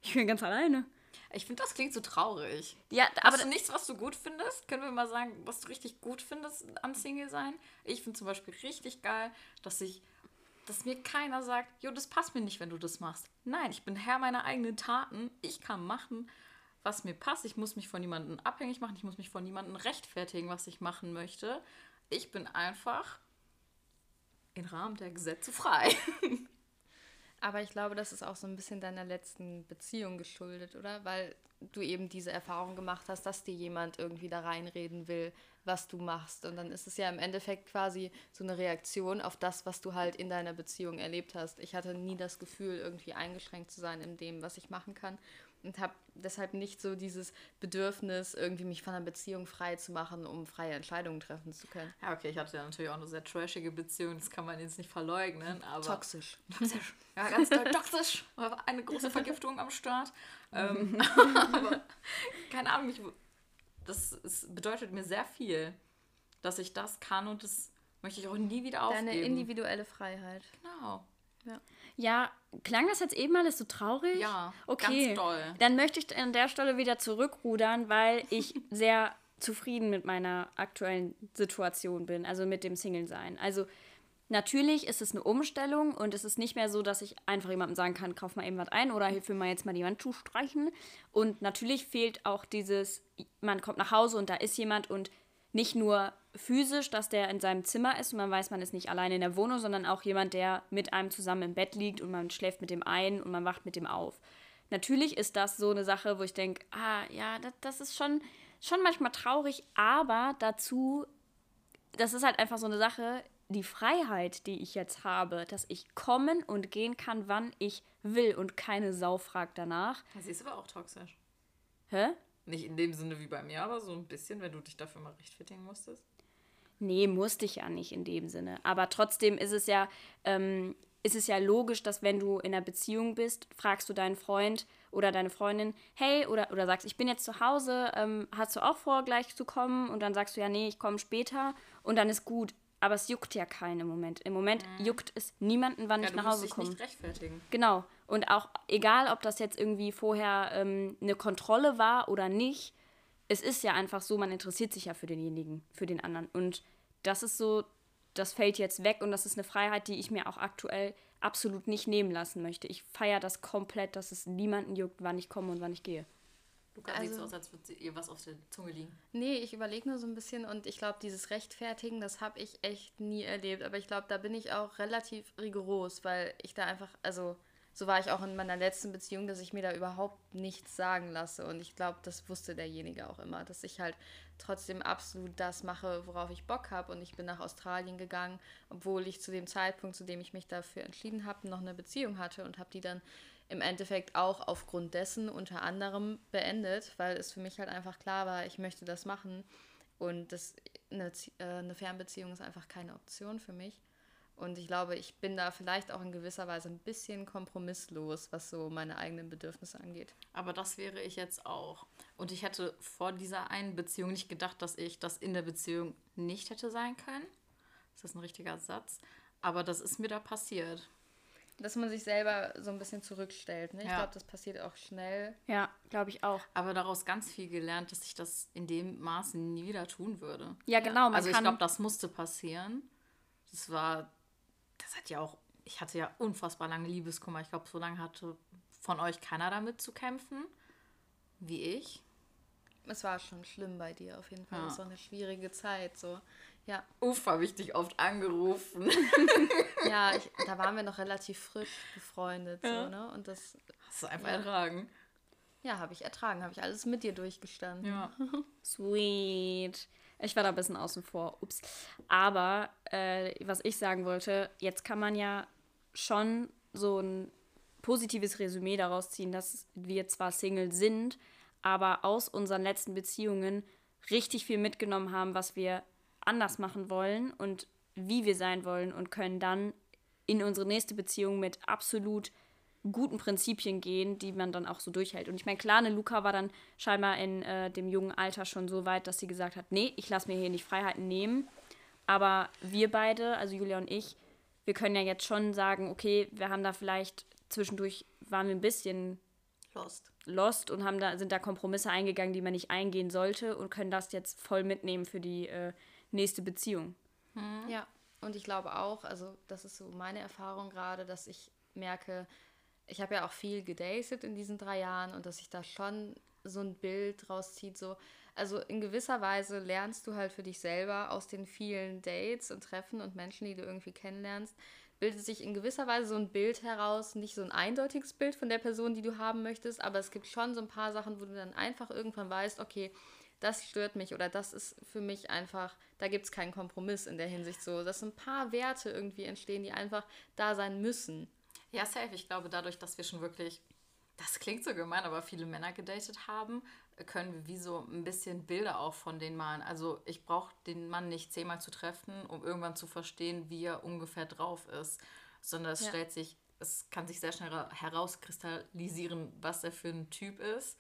ich bin ganz alleine. Ich finde, das klingt so traurig. Ja, aber Hast du nichts, was du gut findest? Können wir mal sagen, was du richtig gut findest an Single sein? Ich finde zum Beispiel richtig geil, dass ich dass mir keiner sagt, jo, das passt mir nicht, wenn du das machst. Nein, ich bin Herr meiner eigenen Taten. Ich kann machen, was mir passt. Ich muss mich von niemandem abhängig machen. Ich muss mich von niemandem rechtfertigen, was ich machen möchte. Ich bin einfach im Rahmen der Gesetze frei. Aber ich glaube, das ist auch so ein bisschen deiner letzten Beziehung geschuldet, oder? Weil du eben diese Erfahrung gemacht hast, dass dir jemand irgendwie da reinreden will, was du machst. Und dann ist es ja im Endeffekt quasi so eine Reaktion auf das, was du halt in deiner Beziehung erlebt hast. Ich hatte nie das Gefühl, irgendwie eingeschränkt zu sein in dem, was ich machen kann. Und habe deshalb nicht so dieses Bedürfnis, irgendwie mich von einer Beziehung frei zu machen, um freie Entscheidungen treffen zu können. Ja, okay, ich hatte ja natürlich auch eine sehr trashige Beziehung, das kann man jetzt nicht verleugnen. Aber toxisch. Toxisch. Ja, ganz toll. Toxisch. Eine große Vergiftung am Start. ähm, aber keine Ahnung, ich das ist, bedeutet mir sehr viel, dass ich das kann und das möchte ich auch nie wieder aufgeben. Deine individuelle Freiheit. Genau. Ja. ja, klang das jetzt eben alles so traurig? Ja, okay. ganz doll. Dann möchte ich an der Stelle wieder zurückrudern, weil ich sehr zufrieden mit meiner aktuellen Situation bin, also mit dem Single-Sein. Also Natürlich ist es eine Umstellung und es ist nicht mehr so, dass ich einfach jemandem sagen kann, kauf mal eben was ein oder hilf mir mal jetzt mal die Wand zu streichen. Und natürlich fehlt auch dieses, man kommt nach Hause und da ist jemand und nicht nur physisch, dass der in seinem Zimmer ist und man weiß, man ist nicht alleine in der Wohnung, sondern auch jemand, der mit einem zusammen im Bett liegt und man schläft mit dem ein und man wacht mit dem auf. Natürlich ist das so eine Sache, wo ich denke, ah ja, das, das ist schon, schon manchmal traurig, aber dazu, das ist halt einfach so eine Sache, die Freiheit, die ich jetzt habe, dass ich kommen und gehen kann, wann ich will und keine Sau fragt danach. Das ist aber auch toxisch. Hä? Nicht in dem Sinne wie bei mir, aber so ein bisschen, wenn du dich dafür mal rechtfertigen musstest. Nee, musste ich ja nicht in dem Sinne. Aber trotzdem ist es ja, ähm, ist es ja logisch, dass wenn du in einer Beziehung bist, fragst du deinen Freund oder deine Freundin, hey, oder, oder sagst, ich bin jetzt zu Hause, ähm, hast du auch vor, gleich zu kommen? Und dann sagst du ja, nee, ich komme später und dann ist gut. Aber es juckt ja keinen im Moment. Im Moment mhm. juckt es niemanden, wann ja, ich nach Hause komme. nicht rechtfertigen. Genau. Und auch egal, ob das jetzt irgendwie vorher ähm, eine Kontrolle war oder nicht, es ist ja einfach so, man interessiert sich ja für denjenigen, für den anderen. Und das ist so, das fällt jetzt weg und das ist eine Freiheit, die ich mir auch aktuell absolut nicht nehmen lassen möchte. Ich feiere das komplett, dass es niemanden juckt, wann ich komme und wann ich gehe. Luca also, sieht so aus, als würde ihr was auf der Zunge liegen. Nee, ich überlege nur so ein bisschen und ich glaube, dieses Rechtfertigen, das habe ich echt nie erlebt. Aber ich glaube, da bin ich auch relativ rigoros, weil ich da einfach, also so war ich auch in meiner letzten Beziehung, dass ich mir da überhaupt nichts sagen lasse. Und ich glaube, das wusste derjenige auch immer, dass ich halt trotzdem absolut das mache, worauf ich Bock habe. Und ich bin nach Australien gegangen, obwohl ich zu dem Zeitpunkt, zu dem ich mich dafür entschieden habe, noch eine Beziehung hatte und habe die dann im Endeffekt auch aufgrund dessen unter anderem beendet, weil es für mich halt einfach klar war, ich möchte das machen und das, eine, äh, eine Fernbeziehung ist einfach keine Option für mich. Und ich glaube, ich bin da vielleicht auch in gewisser Weise ein bisschen kompromisslos, was so meine eigenen Bedürfnisse angeht. Aber das wäre ich jetzt auch. Und ich hätte vor dieser einen Beziehung nicht gedacht, dass ich das in der Beziehung nicht hätte sein können. Das ist ein richtiger Satz. Aber das ist mir da passiert. Dass man sich selber so ein bisschen zurückstellt. Ne? Ich ja. glaube, das passiert auch schnell. Ja, glaube ich auch. Aber daraus ganz viel gelernt, dass ich das in dem Maße nie wieder tun würde. Ja, genau. also ich glaube, das musste passieren. Das war, das hat ja auch, ich hatte ja unfassbar lange Liebeskummer. Ich glaube, so lange hatte von euch keiner damit zu kämpfen, wie ich. Es war schon schlimm bei dir auf jeden Fall. Es ja. war eine schwierige Zeit. So. Ja. Uff, habe ich dich oft angerufen. ja, ich, da waren wir noch relativ frisch befreundet. Ja. So, ne? Und das. Hast du einfach ja. ertragen. Ja, habe ich ertragen. Habe ich alles mit dir durchgestanden. Ja. Sweet. Ich war da ein bisschen außen vor. Ups. Aber äh, was ich sagen wollte, jetzt kann man ja schon so ein positives Resümee daraus ziehen, dass wir zwar Single sind, aber aus unseren letzten Beziehungen richtig viel mitgenommen haben, was wir anders machen wollen und wie wir sein wollen und können dann in unsere nächste Beziehung mit absolut guten Prinzipien gehen, die man dann auch so durchhält. Und ich meine, klar, eine Luca war dann scheinbar in äh, dem jungen Alter schon so weit, dass sie gesagt hat, nee, ich lasse mir hier nicht Freiheiten nehmen. Aber wir beide, also Julia und ich, wir können ja jetzt schon sagen, okay, wir haben da vielleicht zwischendurch waren wir ein bisschen lost, lost und haben da sind da Kompromisse eingegangen, die man nicht eingehen sollte und können das jetzt voll mitnehmen für die äh, nächste Beziehung. Hm. Ja, und ich glaube auch, also das ist so meine Erfahrung gerade, dass ich merke, ich habe ja auch viel gedatet in diesen drei Jahren und dass sich da schon so ein Bild rauszieht, so, also in gewisser Weise lernst du halt für dich selber aus den vielen Dates und Treffen und Menschen, die du irgendwie kennenlernst, bildet sich in gewisser Weise so ein Bild heraus, nicht so ein eindeutiges Bild von der Person, die du haben möchtest, aber es gibt schon so ein paar Sachen, wo du dann einfach irgendwann weißt, okay, das stört mich oder das ist für mich einfach, da gibt es keinen Kompromiss in der Hinsicht so, dass ein paar Werte irgendwie entstehen, die einfach da sein müssen. Ja, safe. Ich glaube, dadurch, dass wir schon wirklich, das klingt so gemein, aber viele Männer gedatet haben, können wir wie so ein bisschen Bilder auch von denen malen. Also ich brauche den Mann nicht zehnmal zu treffen, um irgendwann zu verstehen, wie er ungefähr drauf ist, sondern es ja. stellt sich, es kann sich sehr schnell herauskristallisieren, was er für ein Typ ist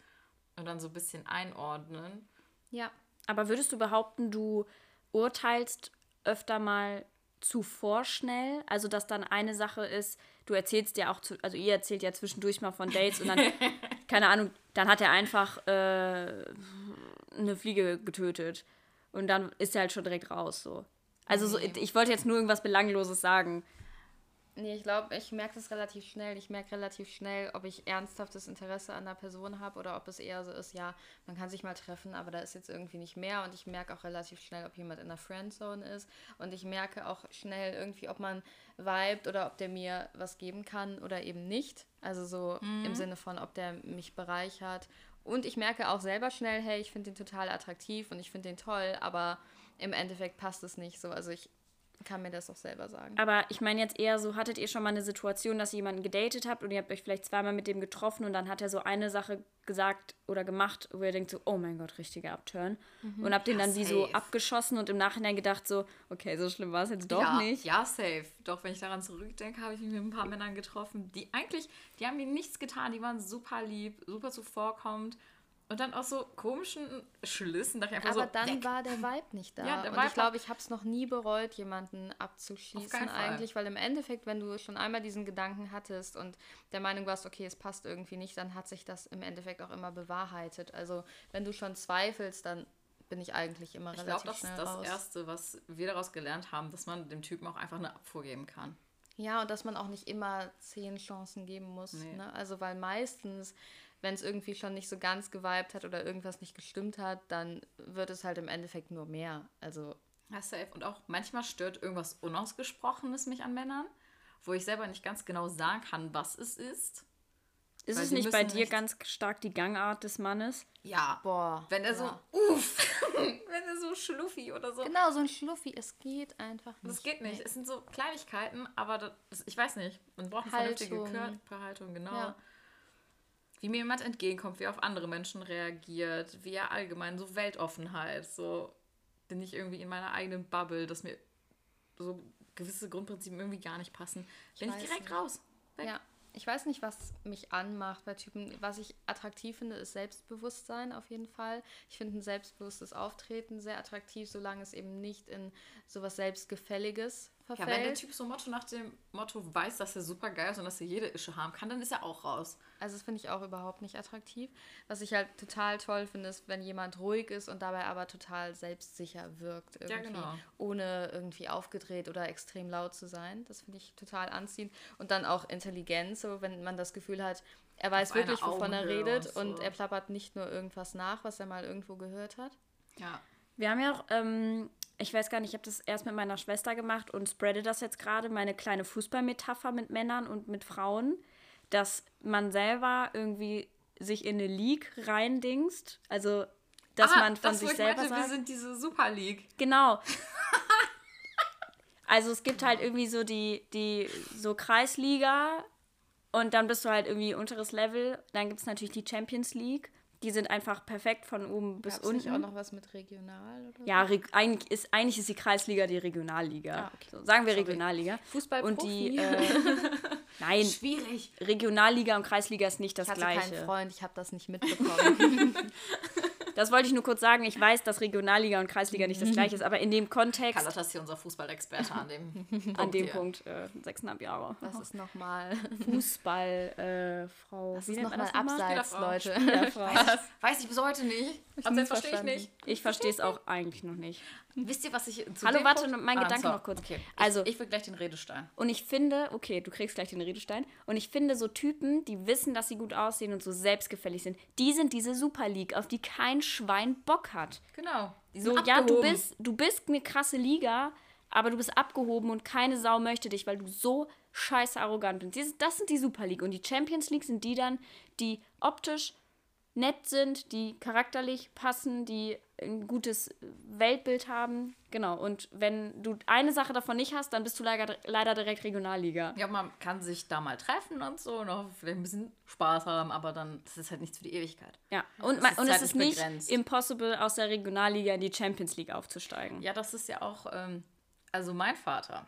und dann so ein bisschen einordnen. Ja. Aber würdest du behaupten, du urteilst öfter mal zu vorschnell? Also, dass dann eine Sache ist, du erzählst ja auch, zu, also ihr erzählt ja zwischendurch mal von Dates und dann, keine Ahnung, dann hat er einfach äh, eine Fliege getötet. Und dann ist er halt schon direkt raus, so. Also so, ich wollte jetzt nur irgendwas Belangloses sagen. Nee, ich glaube, ich merke das relativ schnell. Ich merke relativ schnell, ob ich ernsthaftes Interesse an der Person habe oder ob es eher so ist, ja, man kann sich mal treffen, aber da ist jetzt irgendwie nicht mehr. Und ich merke auch relativ schnell, ob jemand in der Friendzone ist. Und ich merke auch schnell irgendwie, ob man vibet oder ob der mir was geben kann oder eben nicht. Also so mhm. im Sinne von, ob der mich bereichert. Und ich merke auch selber schnell, hey, ich finde den total attraktiv und ich finde den toll, aber im Endeffekt passt es nicht so. Also ich kann mir das auch selber sagen. Aber ich meine jetzt eher so, hattet ihr schon mal eine Situation, dass ihr jemanden gedatet habt und ihr habt euch vielleicht zweimal mit dem getroffen und dann hat er so eine Sache gesagt oder gemacht, wo ihr denkt so, oh mein Gott, richtiger Upturn. Mhm. Und habt den ja, dann wie so abgeschossen und im Nachhinein gedacht so, okay, so schlimm war es jetzt doch ja, nicht. Ja, safe. Doch, wenn ich daran zurückdenke, habe ich mich mit ein paar Männern getroffen, die eigentlich, die haben mir nichts getan, die waren super lieb, super zuvorkommend und dann auch so komischen Schlüssen. Dachte ich einfach Aber so, dann weg. war der Vibe nicht da. Ja, der und Vibe ich glaube, ich habe es noch nie bereut, jemanden abzuschießen eigentlich, weil im Endeffekt, wenn du schon einmal diesen Gedanken hattest und der Meinung warst, okay, es passt irgendwie nicht, dann hat sich das im Endeffekt auch immer bewahrheitet. Also wenn du schon zweifelst, dann bin ich eigentlich immer ich relativ glaub, schnell Ich glaube, das ist das Erste, was wir daraus gelernt haben, dass man dem Typen auch einfach eine Abfuhr geben kann. Ja, und dass man auch nicht immer zehn Chancen geben muss. Nee. Ne? Also weil meistens wenn es irgendwie schon nicht so ganz geweibt hat oder irgendwas nicht gestimmt hat, dann wird es halt im Endeffekt nur mehr. Also. Ja, safe. Und auch manchmal stört irgendwas Unausgesprochenes mich an Männern, wo ich selber nicht ganz genau sagen kann, was es ist. Ist es nicht bei dir ganz stark die Gangart des Mannes? Ja. Boah. Wenn er ja. so, uff, wenn er so schluffi oder so. Genau, so ein Schluffi. Es geht einfach nicht. Das geht nicht. Es sind so Kleinigkeiten, aber das, ich weiß nicht. Man braucht eine Haltung. vernünftige Körperhaltung, genau. Ja wie mir jemand entgegenkommt, wie er auf andere Menschen reagiert, wie er allgemein so Weltoffenheit, so bin ich irgendwie in meiner eigenen Bubble, dass mir so gewisse Grundprinzipien irgendwie gar nicht passen, bin ich, ich direkt nicht. raus. Weg. Ja, ich weiß nicht, was mich anmacht bei Typen. Was ich attraktiv finde, ist Selbstbewusstsein auf jeden Fall. Ich finde ein selbstbewusstes Auftreten sehr attraktiv, solange es eben nicht in sowas Selbstgefälliges verfällt. Ja, wenn der Typ so Motto nach dem Motto weiß, dass er super geil ist und dass er jede Ische haben kann, dann ist er auch raus. Also das finde ich auch überhaupt nicht attraktiv. Was ich halt total toll finde, ist, wenn jemand ruhig ist und dabei aber total selbstsicher wirkt. Irgendwie, ja, genau. Ohne irgendwie aufgedreht oder extrem laut zu sein. Das finde ich total anziehend. Und dann auch Intelligenz, so wenn man das Gefühl hat, er weiß Auf wirklich, wovon er redet und, so. und er plappert nicht nur irgendwas nach, was er mal irgendwo gehört hat. Ja. Wir haben ja auch ähm, ich weiß gar nicht, ich habe das erst mit meiner Schwester gemacht und spreade das jetzt gerade, meine kleine Fußballmetapher mit Männern und mit Frauen, dass man selber irgendwie sich in eine League reindingst. Also, dass ah, man von das, sich selber meinte, sagt. Wir sind diese Super League. Genau. also es gibt halt irgendwie so die, die so Kreisliga und dann bist du halt irgendwie unteres Level. Dann gibt es natürlich die Champions League die sind einfach perfekt von oben bis Gab's unten. Nicht auch noch was mit regional oder Ja, Re eigentlich, ist, eigentlich ist die Kreisliga die Regionalliga. Ah, okay. so, sagen wir Sorry. Regionalliga. Fußball Und die äh, Nein. Schwierig. Regionalliga und Kreisliga ist nicht das ich hatte gleiche. keinen Freund, ich habe das nicht mitbekommen. Das wollte ich nur kurz sagen. Ich weiß, dass Regionalliga und Kreisliga nicht das gleiche ist, aber in dem Kontext. Carlotta ist hier unser Fußballexperte an dem Punkt. An dem Punkt, äh, sechseinhalb Jahre. Was ist nochmal? Fußballfrau. Äh, Was ist nochmal Abseits, Leute? Weiß, weiß ich bis heute nicht. Abseits verstehe ich nicht. Ich verstehe es auch eigentlich noch nicht. Wisst ihr, was ich zu Hallo, warte, Punkt? mein ah, Gedanke noch kurz. Okay. Also, ich, ich will gleich den Redestein. Und ich finde, okay, du kriegst gleich den Redestein. Und ich finde, so Typen, die wissen, dass sie gut aussehen und so selbstgefällig sind, die sind diese Super League, auf die kein Schwein Bock hat. Genau. So, abgehoben. ja, du bist, du bist eine krasse Liga, aber du bist abgehoben und keine Sau möchte dich, weil du so scheiße arrogant bist. Das sind die Super League. Und die Champions League sind die dann, die optisch nett sind, die charakterlich passen, die ein gutes Weltbild haben. Genau. Und wenn du eine Sache davon nicht hast, dann bist du leider, leider direkt Regionalliga. Ja, man kann sich da mal treffen und so und auch vielleicht ein bisschen Spaß haben, aber dann das ist halt nichts für die Ewigkeit. Ja, und, man, und es ist nicht begrenzt. impossible, aus der Regionalliga in die Champions League aufzusteigen. Ja, das ist ja auch, ähm, also mein Vater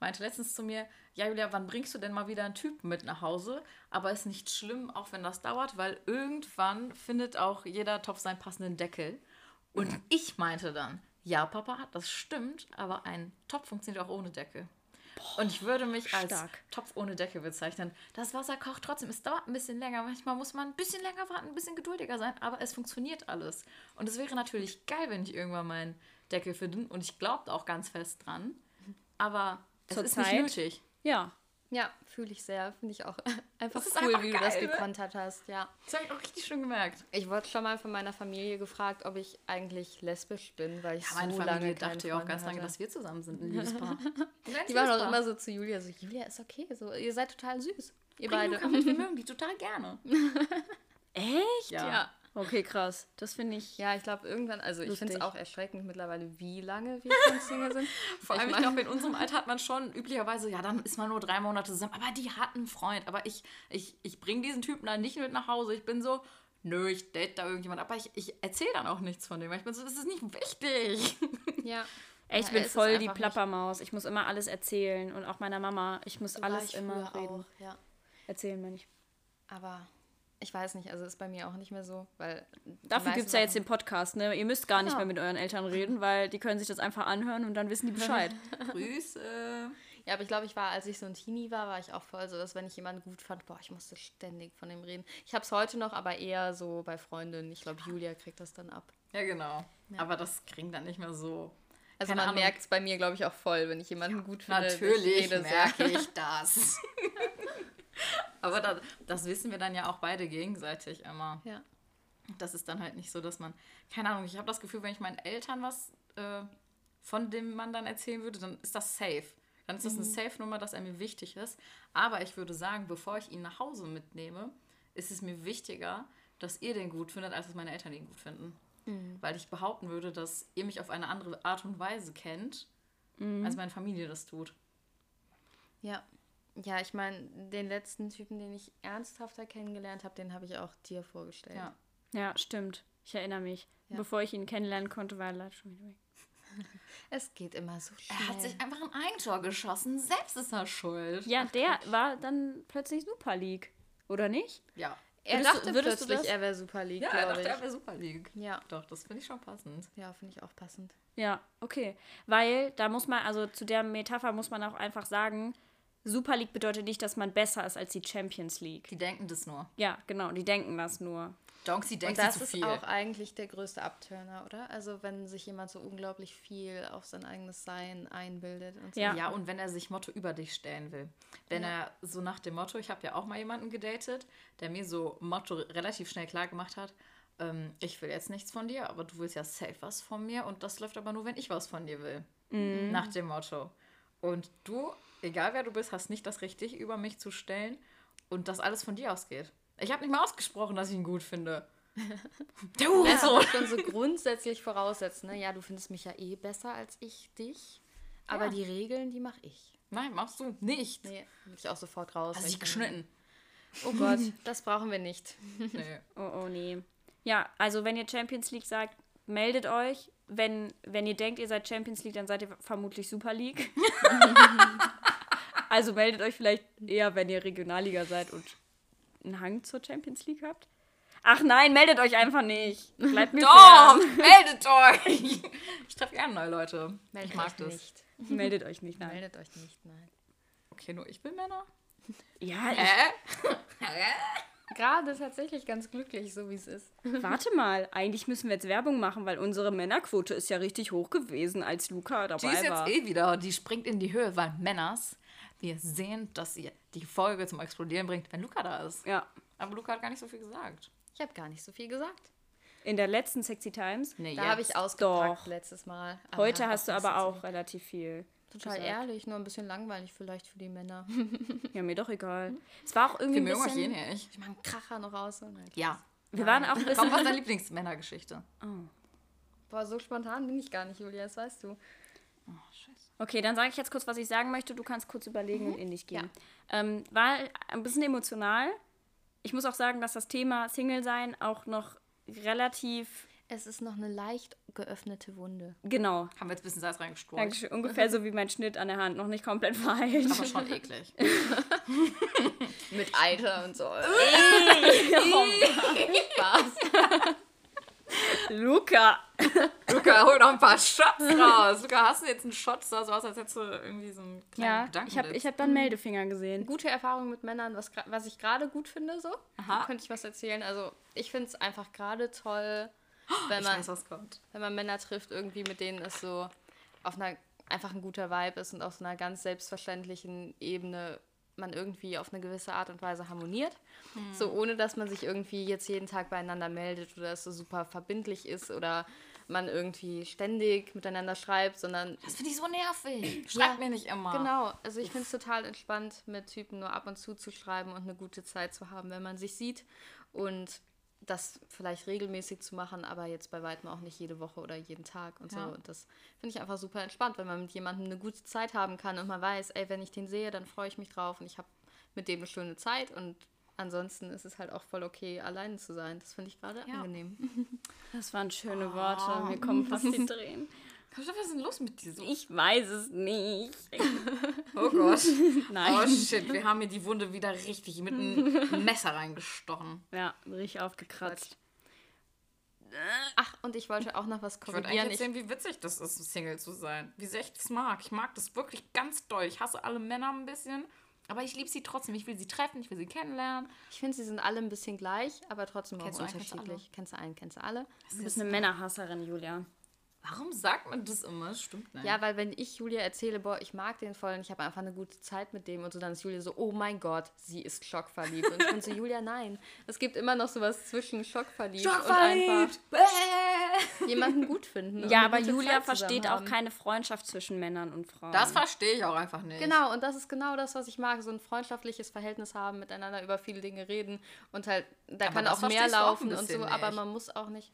meinte letztens zu mir, ja Julia, wann bringst du denn mal wieder einen Typen mit nach Hause? Aber ist nicht schlimm, auch wenn das dauert, weil irgendwann findet auch jeder Topf seinen passenden Deckel. Und ich meinte dann, ja, Papa, das stimmt, aber ein Topf funktioniert auch ohne Deckel. Und ich würde mich als stark. Topf ohne Deckel bezeichnen. Das Wasser kocht trotzdem. Es dauert ein bisschen länger. Manchmal muss man ein bisschen länger warten, ein bisschen geduldiger sein, aber es funktioniert alles. Und es wäre natürlich geil, wenn ich irgendwann meinen Deckel finde. Und ich glaube auch ganz fest dran. Aber es Zur ist nicht Zeit? nötig. Ja. Ja, fühle ich sehr. Finde ich auch einfach cool, einfach wie du das geil, ne? gekontert hast. Ja. Das habe ich auch richtig schön gemerkt. Ich wurde schon mal von meiner Familie gefragt, ob ich eigentlich lesbisch bin, weil ich Ja, meine so Familie lange dachte ja auch ganz lange, hatte. dass wir zusammen sind, ein Liebespaar. Die waren auch immer so zu Julia, so Julia ist okay, so ihr seid total süß, ihr Bring beide. Luca mit, wir mögen die total gerne. Echt? Ja. Ja. Okay, krass. Das finde ich. Ja, ich glaube irgendwann, also ich finde es Lustig. auch erschreckend mittlerweile, wie lange wir schon Single sind. Vor allem, ich mein- glaube, in unserem Alter hat man schon üblicherweise, ja, dann ist man nur drei Monate zusammen. Aber die hat einen Freund. Aber ich, ich, ich bringe diesen Typen dann nicht mit nach Hause. Ich bin so, nö, ich date da irgendjemand. Aber ich, ich erzähle dann auch nichts von dem. Ich bin so, das ist nicht wichtig. Ja. Ey, ich Ja, bin voll die einfach nicht- Plappermaus. Ich muss immer alles erzählen und auch meiner Mama. Ich muss So alles ich immer reden. Auch, ja. Erzählen, meine ich. Aber ich weiß nicht, also ist bei mir auch nicht mehr so, weil. Dafür gibt es ja jetzt den Podcast, ne? Ihr müsst gar nicht Ja. mehr mit euren Eltern reden, weil die können sich das einfach anhören und dann wissen die Bescheid. Grüße. Ja, aber ich glaube, ich war, als ich so ein Teenie war, war ich auch voll so, dass wenn ich jemanden gut fand, boah, ich musste ständig von dem reden. Ich habe es heute noch, aber eher so bei Freundinnen. Ich glaube, Julia kriegt das dann ab. Ja, genau. Aber das kriegen dann nicht mehr so. Also Keine man merkt es bei mir, glaube ich, auch voll, wenn ich jemanden gut finde. Natürlich merke ich das. Aber das, das wissen wir dann ja auch beide gegenseitig immer. Ja. Das ist dann halt nicht so, dass man, keine Ahnung, ich habe das Gefühl, wenn ich meinen Eltern was äh, von dem Mann dann erzählen würde, dann ist das safe. Dann ist das eine Safe-Nummer, dass er mir wichtig ist. Aber ich würde sagen, bevor ich ihn nach Hause mitnehme, ist es mir wichtiger, dass ihr den gut findet, als dass meine Eltern ihn gut finden. Weil ich behaupten würde, dass ihr mich auf eine andere Art und Weise kennt, als meine Familie das tut. Ja. Ja, ich meine, den letzten Typen, den ich ernsthafter kennengelernt habe, den habe ich auch dir vorgestellt. Ja. Ja, stimmt. Ich erinnere mich. Ja. Bevor ich ihn kennenlernen konnte, war er leider schon wieder weg. Es geht immer so schnell. Er hat sich einfach ein Eigentor geschossen. Selbst ist er schuld. Ja, der war dann plötzlich Super League. Oder nicht? Ja. er würdest du- dachte würdest du plötzlich, das? er wäre Super League, Ja, er dachte, ich. er wäre Super League. ja, Doch, das finde ich schon passend. ja finde ich auch passend. Ja, okay. Weil da muss man, also zu der Metapher muss man auch einfach sagen, Super League bedeutet nicht, dass man besser ist als die Champions League. Die denken das nur. Ja, genau, die denken das nur. Donksy Und denkt das sich zu ist viel. auch eigentlich der größte Abturner, oder? Also wenn sich jemand so unglaublich viel auf sein eigenes Sein einbildet und so. Ja. Ja, und wenn er sich Motto über dich stellen will. Wenn er so nach dem Motto, ich habe ja auch mal jemanden gedatet, der mir so Motto relativ schnell klar gemacht hat, ähm, ich will jetzt nichts von dir, aber du willst ja safe was von mir und das läuft aber nur, wenn ich was von dir will. Nach dem Motto. Und du, egal wer du bist, hast nicht das richtig über mich zu stellen und das alles von dir ausgeht. Ich habe nicht mal ausgesprochen, dass ich ihn gut finde. Du, Ja, so. aber schon so grundsätzlich voraussetzen, ne? Ja, du findest mich ja eh besser als ich dich. Aber Ja. die Regeln, die mache ich. Nein, machst du nicht. Nee, bin ich auch sofort raus. Hast dich ich- geschnitten. Oh Gott, das brauchen wir nicht. Nee. Oh, oh nee. Ja, also wenn ihr Champions League sagt, meldet euch. Wenn, wenn ihr denkt, ihr seid Champions League, dann seid ihr vermutlich Super League. also meldet euch vielleicht eher, wenn ihr Regionalliga seid und einen Hang zur Champions League habt. Ach nein, meldet euch einfach nicht. Bleibt mir Doch, fern. meldet euch. Ich treffe gerne neue Leute. Meldet ich mag euch das. nicht. Meldet euch nicht, nein. Meldet euch nicht, nein. Okay, nur ich bin Männer. Ja, ich, Hä? Gerade tatsächlich ganz glücklich, so wie es ist. warte mal. Eigentlich müssen wir jetzt Werbung machen, weil unsere Männerquote ist ja richtig hoch gewesen, als Luca Die dabei ist jetzt war. eh wieder, die springt in die Höhe, weil Männers, wir sehen, dass ihr die Folge zum Explodieren bringt, wenn Luca da ist. Ja. Aber Luca hat gar nicht so viel gesagt. Ich habe gar nicht so viel gesagt. In der letzten Sexy Times. Nee, Da habe ich ausgepackt Doch. letztes Mal. Aber Heute hast du aber auch relativ viel. Total gesagt. ehrlich, nur ein bisschen langweilig vielleicht für die Männer. Ja, mir doch egal. Es war auch irgendwie Wir ein mögen euch eh bisschen... nicht. Ich mache einen Kracher noch raus. Und Ja. Wir waren auch ein Komm, bisschen... was ist deine Lieblingsmännergeschichte? Boah, so spontan bin ich gar nicht, Julia, das weißt du. Oh, scheiße. Okay, dann sage ich jetzt kurz, was ich sagen möchte. Du kannst kurz überlegen und in dich gehen. Ähm, war ein bisschen emotional. Ich muss auch sagen, dass das Thema Single-Sein auch noch relativ... Es ist noch eine leicht geöffnete Wunde. Genau. Haben wir jetzt ein bisschen Salz reingestreut. Dankeschön. Ungefähr so wie mein Schnitt an der Hand. Noch nicht komplett verheilt. Aber schon eklig. Mit Eiter und so. Spaß. Luca. Luca, hol noch ein paar Shots raus. Luca, hast du jetzt einen Shot? Sah so aus, als hättest du irgendwie so einen kleinen Ja, Gedanken. ich habe ich hab dann Meldefinger gesehen. Gute Erfahrung mit Männern, was, was ich gerade gut finde, so. Aha. Könnte ich was erzählen. Also, ich finde es einfach gerade toll, wenn man, weiß, wenn man Männer trifft, irgendwie mit denen es so auf einer einfach ein guter Vibe ist und auf so einer ganz selbstverständlichen Ebene man irgendwie auf eine gewisse Art und Weise harmoniert. So ohne dass man sich irgendwie jetzt jeden Tag beieinander meldet oder es so super verbindlich ist oder man irgendwie ständig miteinander schreibt, sondern Das finde ich so nervig. Schreibt mir nicht immer. Genau, also ich finde es total entspannt, mit Typen nur ab und zu zu schreiben und eine gute Zeit zu haben, wenn man sich sieht und das vielleicht regelmäßig zu machen, aber jetzt bei weitem auch nicht jede Woche oder jeden Tag und Ja. so. Und das finde ich einfach super entspannt, wenn man mit jemandem eine gute Zeit haben kann und man weiß, ey, wenn ich den sehe, dann freue ich mich drauf und ich habe mit dem eine schöne Zeit und ansonsten ist es halt auch voll okay, alleine zu sein. Das finde ich gerade Ja. angenehm. Das waren schöne Worte. Mir kommen fast die Tränen. Was ist denn los mit dir so? Ich weiß es nicht. Oh Gott. Nein. Oh shit, wir haben mir die Wunde wieder richtig mit einem Messer reingestochen. Ja, richtig aufgekratzt. Ach, und ich wollte auch noch was Ich wollte eigentlich korrigieren. Ich, erzählen, wie witzig das ist, Single zu sein. Wie sehr ich das mag. Ich mag das wirklich ganz doll. Ich hasse alle Männer ein bisschen. Aber ich liebe sie trotzdem. Ich will sie treffen, ich will sie kennenlernen. ich finde, sie sind alle ein bisschen gleich, aber trotzdem auch Kennst du einen, kennst du unterschiedlich. Kennst du einen, kennst du alle? Du bist eine Männerhasserin, Julia. Warum sagt man das immer? Das stimmt nicht. Ja, weil wenn ich Julia erzähle, boah, ich mag den voll und ich habe einfach eine gute Zeit mit dem und so, dann ist Julia so, oh mein Gott, sie ist schockverliebt. Und ich bin so, Julia, nein. Es gibt immer noch sowas zwischen schockverliebt, und einfach Bäh. jemanden gut finden. Ja, aber Julia versteht auch keine Freundschaft zwischen Männern und Frauen. Das verstehe ich auch einfach nicht. Genau, und das ist genau das, was ich mag. So ein freundschaftliches Verhältnis haben, miteinander über viele Dinge reden und halt, da Aber kann auch mehr du auch laufen und so, bisschen aber nicht. man muss auch nicht.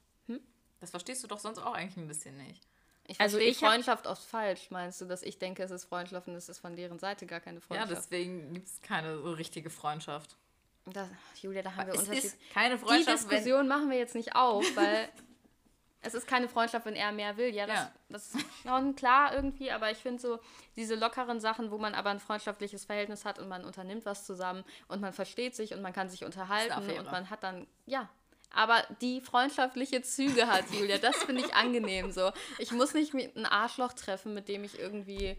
Das verstehst du doch sonst auch eigentlich ein bisschen nicht. Ich Also ich Freundschaft oft falsch, meinst du, dass ich denke, es ist Freundschaft und es ist von deren Seite gar keine Ja, Freundschaft. deswegen gibt es keine so richtige Freundschaft. Das, Julia, da haben wir Es Unterschied. ist keine Die Freundschaft, wenn... Diskussion machen wir jetzt nicht auf, weil es ist keine Freundschaft, wenn er mehr will. Ja, das, Ja. das ist schon klar irgendwie, aber ich finde so diese lockeren Sachen, wo man aber ein freundschaftliches Verhältnis hat und man unternimmt was zusammen und man versteht sich und man kann sich unterhalten und man hat dann, ja. Aber die freundschaftliche Züge hat Julia, das finde ich angenehm so. Ich muss nicht mit einem Arschloch treffen, mit dem ich irgendwie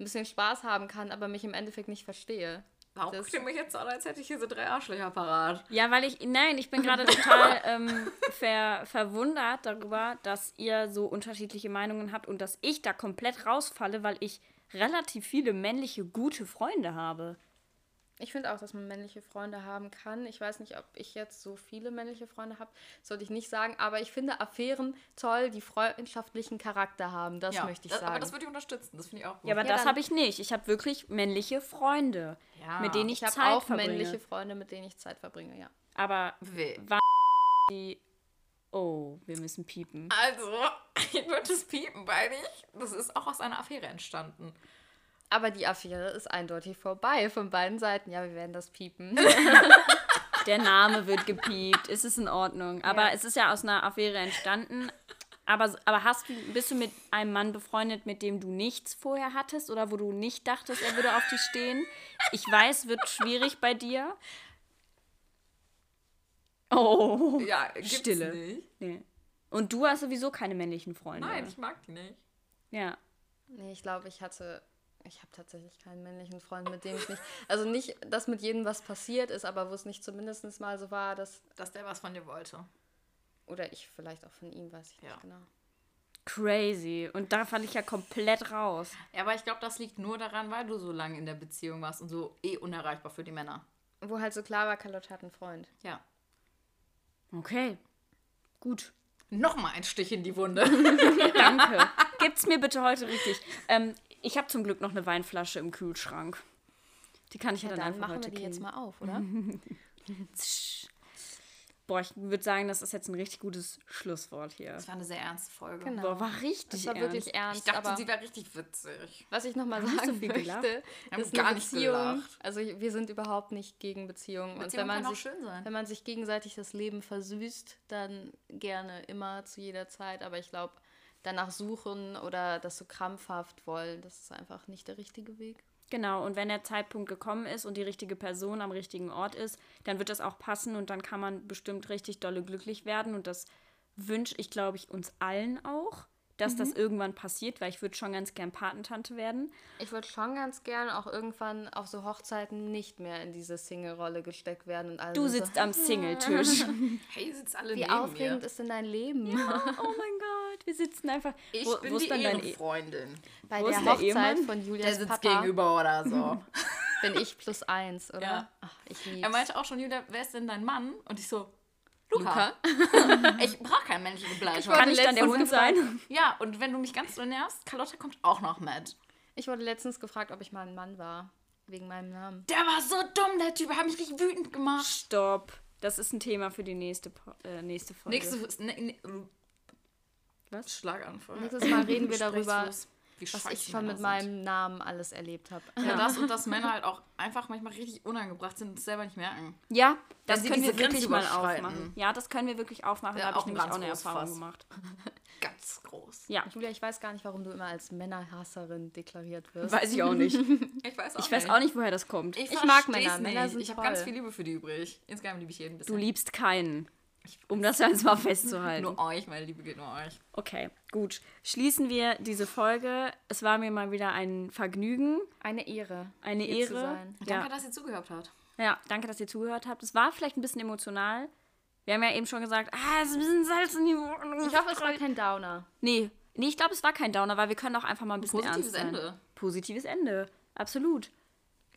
ein bisschen Spaß haben kann, aber mich im Endeffekt nicht verstehe. Warum Das- guckt ihr mich jetzt so an, als hätte ich hier so drei Arschlöcher parat? Ja, weil ich, nein, ich bin gerade total ähm, ver, verwundert darüber, dass ihr so unterschiedliche Meinungen habt und dass ich da komplett rausfalle, weil ich relativ viele männliche gute Freunde habe. Ich finde auch, dass man männliche Freunde haben kann. Ich weiß nicht, ob ich jetzt so viele männliche Freunde habe, sollte ich nicht sagen. Aber ich finde Affären toll, die freundschaftlichen Charakter haben. Das möchte ich das, sagen. Aber das würde ich unterstützen. Das finde ich auch gut. Ja, aber Ja, das habe ich nicht. Ich habe wirklich männliche Freunde, Ja. mit denen ich, ich habe Zeit auch verbringe. männliche Freunde, mit denen ich Zeit verbringe, ja. Aber Weh. die... Oh, wir müssen piepen. Also, ich würde das piepen, weil ich... Das ist auch aus einer Affäre entstanden. Aber die Affäre ist eindeutig vorbei von beiden Seiten. Ja, wir werden das piepen. Der Name wird gepiept. Ist es in Ordnung? Aber Ja. es ist ja aus einer Affäre entstanden. Aber, aber hast du, bist du mit einem Mann befreundet, mit dem du nichts vorher hattest oder wo du nicht dachtest, er würde auf dich stehen? Ich weiß, wird schwierig bei dir. Oh. Ja, gibt's Stille. nicht. Nee. Und du hast sowieso keine männlichen Freunde. Nein, ich mag die nicht. Ja. nee, ich glaube, ich hatte. Ich habe tatsächlich keinen männlichen Freund, mit dem ich nicht. Also nicht, dass mit jedem was passiert ist, aber wo es nicht zumindest mal so war, dass. Dass der was von dir wollte. Oder ich vielleicht auch von ihm, weiß ich Ja. nicht genau. Crazy. Und da falle ich ja komplett raus. Ja, aber ich glaube, das liegt nur daran, weil du so lange in der Beziehung warst und so eh unerreichbar für die Männer. Wo halt so klar war, Carlotte hat einen Freund. Ja. Okay. Gut. Nochmal ein Stich in die Wunde. Danke. Gibt's mir bitte heute richtig. Ähm, ich habe zum Glück noch eine Weinflasche im Kühlschrank. Die kann ich ja, Ja, dann, dann einfach machen heute wir die jetzt mal auf, oder? Boah, ich würde sagen, das ist jetzt ein richtig gutes Schlusswort hier. Das war eine sehr ernste Folge. Genau. Boah, war richtig Das war ernst. wirklich ernst. Ich dachte, aber sie wäre richtig witzig. was ich nochmal sagen so gelacht. möchte, Wir haben ist gar nicht Beziehung. gelacht. Also wir sind überhaupt nicht gegen Beziehungen. Und Beziehungen wenn man, sich, schön sein. wenn man sich gegenseitig das Leben versüßt, dann gerne immer zu jeder Zeit. Aber ich glaube, danach suchen oder das so krampfhaft wollen, das ist einfach nicht der richtige Weg. Genau, und wenn der Zeitpunkt gekommen ist und die richtige Person am richtigen Ort ist, dann wird das auch passen und dann kann man bestimmt richtig dolle glücklich werden. Und das wünsche ich, glaube ich, uns allen auch, dass das irgendwann passiert, weil ich würde schon ganz gern Patentante werden. Ich würde schon ganz gern auch irgendwann auf so Hochzeiten nicht mehr in diese Single-Rolle gesteckt werden und alles. Du sitzt am Singletisch. Hey, ihr sitzt alle Wie neben aufregend mir. ist denn dein Leben? oh mein Gott, wir sitzen einfach. Ich wo, bin wo ist die dann dein E- Ehrenfreundin. Bei Wo der ist der Hochzeit Ehemann? von Der Julias sitzt Papa gegenüber oder so. bin ich plus eins, oder? Ja. Ach, ich er lieb's. meinte auch schon, Julia, wer ist denn dein Mann? Und ich so, Luca. ich brauche keine männliche Begleitung. Kann ich dann der Hund sein? Ja, und wenn du mich ganz so nervst, Carlotta kommt auch noch mit. Ich wurde letztens gefragt, ob ich mal ein Mann war. Wegen meinem Namen. Der war so dumm, der Typ, hat mich richtig wütend gemacht. Stopp. Das ist ein Thema für die nächste, äh, nächste Folge. Nächste, ne, ne, Was? Schlaganfall. Nächstes Mal reden wir darüber. Wie was ich schon Männer mit sind. meinem Namen alles erlebt habe. Ja, das und dass Männer halt auch einfach manchmal richtig unangebracht sind und es selber nicht merken. Ja, das können wir wirklich mal aufmachen. Ja, das können wir wirklich aufmachen. Ja, da habe auch ich nämlich ganz auch eine Erfahrung Fass. gemacht. Ganz groß. Ja, Julia, ich weiß gar nicht, warum du immer als Männerhasserin deklariert wirst. weiß ich auch nicht. Ich weiß auch Ich weiß auch nicht, woher das kommt. Ich, Ich mag Männer. Männer nicht. sind Ich habe ganz viel Liebe für die übrig. Insgesamt liebe ich jeden ein Du bisschen. liebst keinen. Um das jetzt mal festzuhalten. Nur euch, meine Liebe geht nur euch. Okay, gut. Schließen wir diese Folge. Es war mir mal wieder ein Vergnügen, Eine Ehre. eine hier zu Ehre. sein. Danke, Ja. dass ihr zugehört habt. ja, danke, dass ihr zugehört habt. Es war vielleicht ein bisschen emotional. Wir haben ja eben schon gesagt, ah, es ist ein bisschen Salz in die Wohnung. Ich hoffe, es war kein Downer. Nee, nee, ich glaube, es war kein Downer, weil wir können auch einfach mal ein bisschen Positives ernst sein. Ende. Positives Ende. Absolut.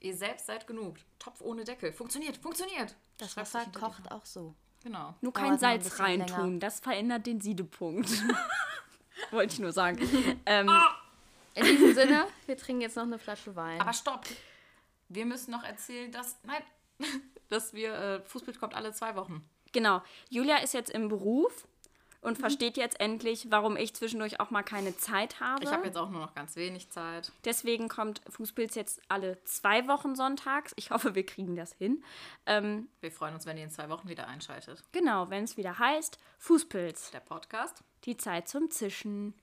Ihr selbst seid genug. Topf ohne Deckel. Funktioniert, funktioniert. Das Wasser kocht auch so. Genau. Nur kein Salz reintun. länger. Das verändert den Siedepunkt. Wollte ich nur sagen. ähm, In diesem Sinne, wir trinken jetzt noch eine Flasche Wein. Aber stopp. Wir müssen noch erzählen, dass. Nein. Dass wir. Äh, Fußbild kommt alle zwei Wochen. genau. Julia ist jetzt im Beruf und versteht jetzt endlich, warum ich zwischendurch auch mal keine Zeit habe. Ich habe jetzt auch nur noch ganz wenig Zeit. Deswegen kommt Fußpilz jetzt alle zwei Wochen sonntags. Ich hoffe, wir kriegen das hin. Ähm, Wir freuen uns, wenn ihr in zwei Wochen wieder einschaltet. genau, wenn es wieder heißt, Fußpilz. Der Podcast. Die Zeit zum Zischen.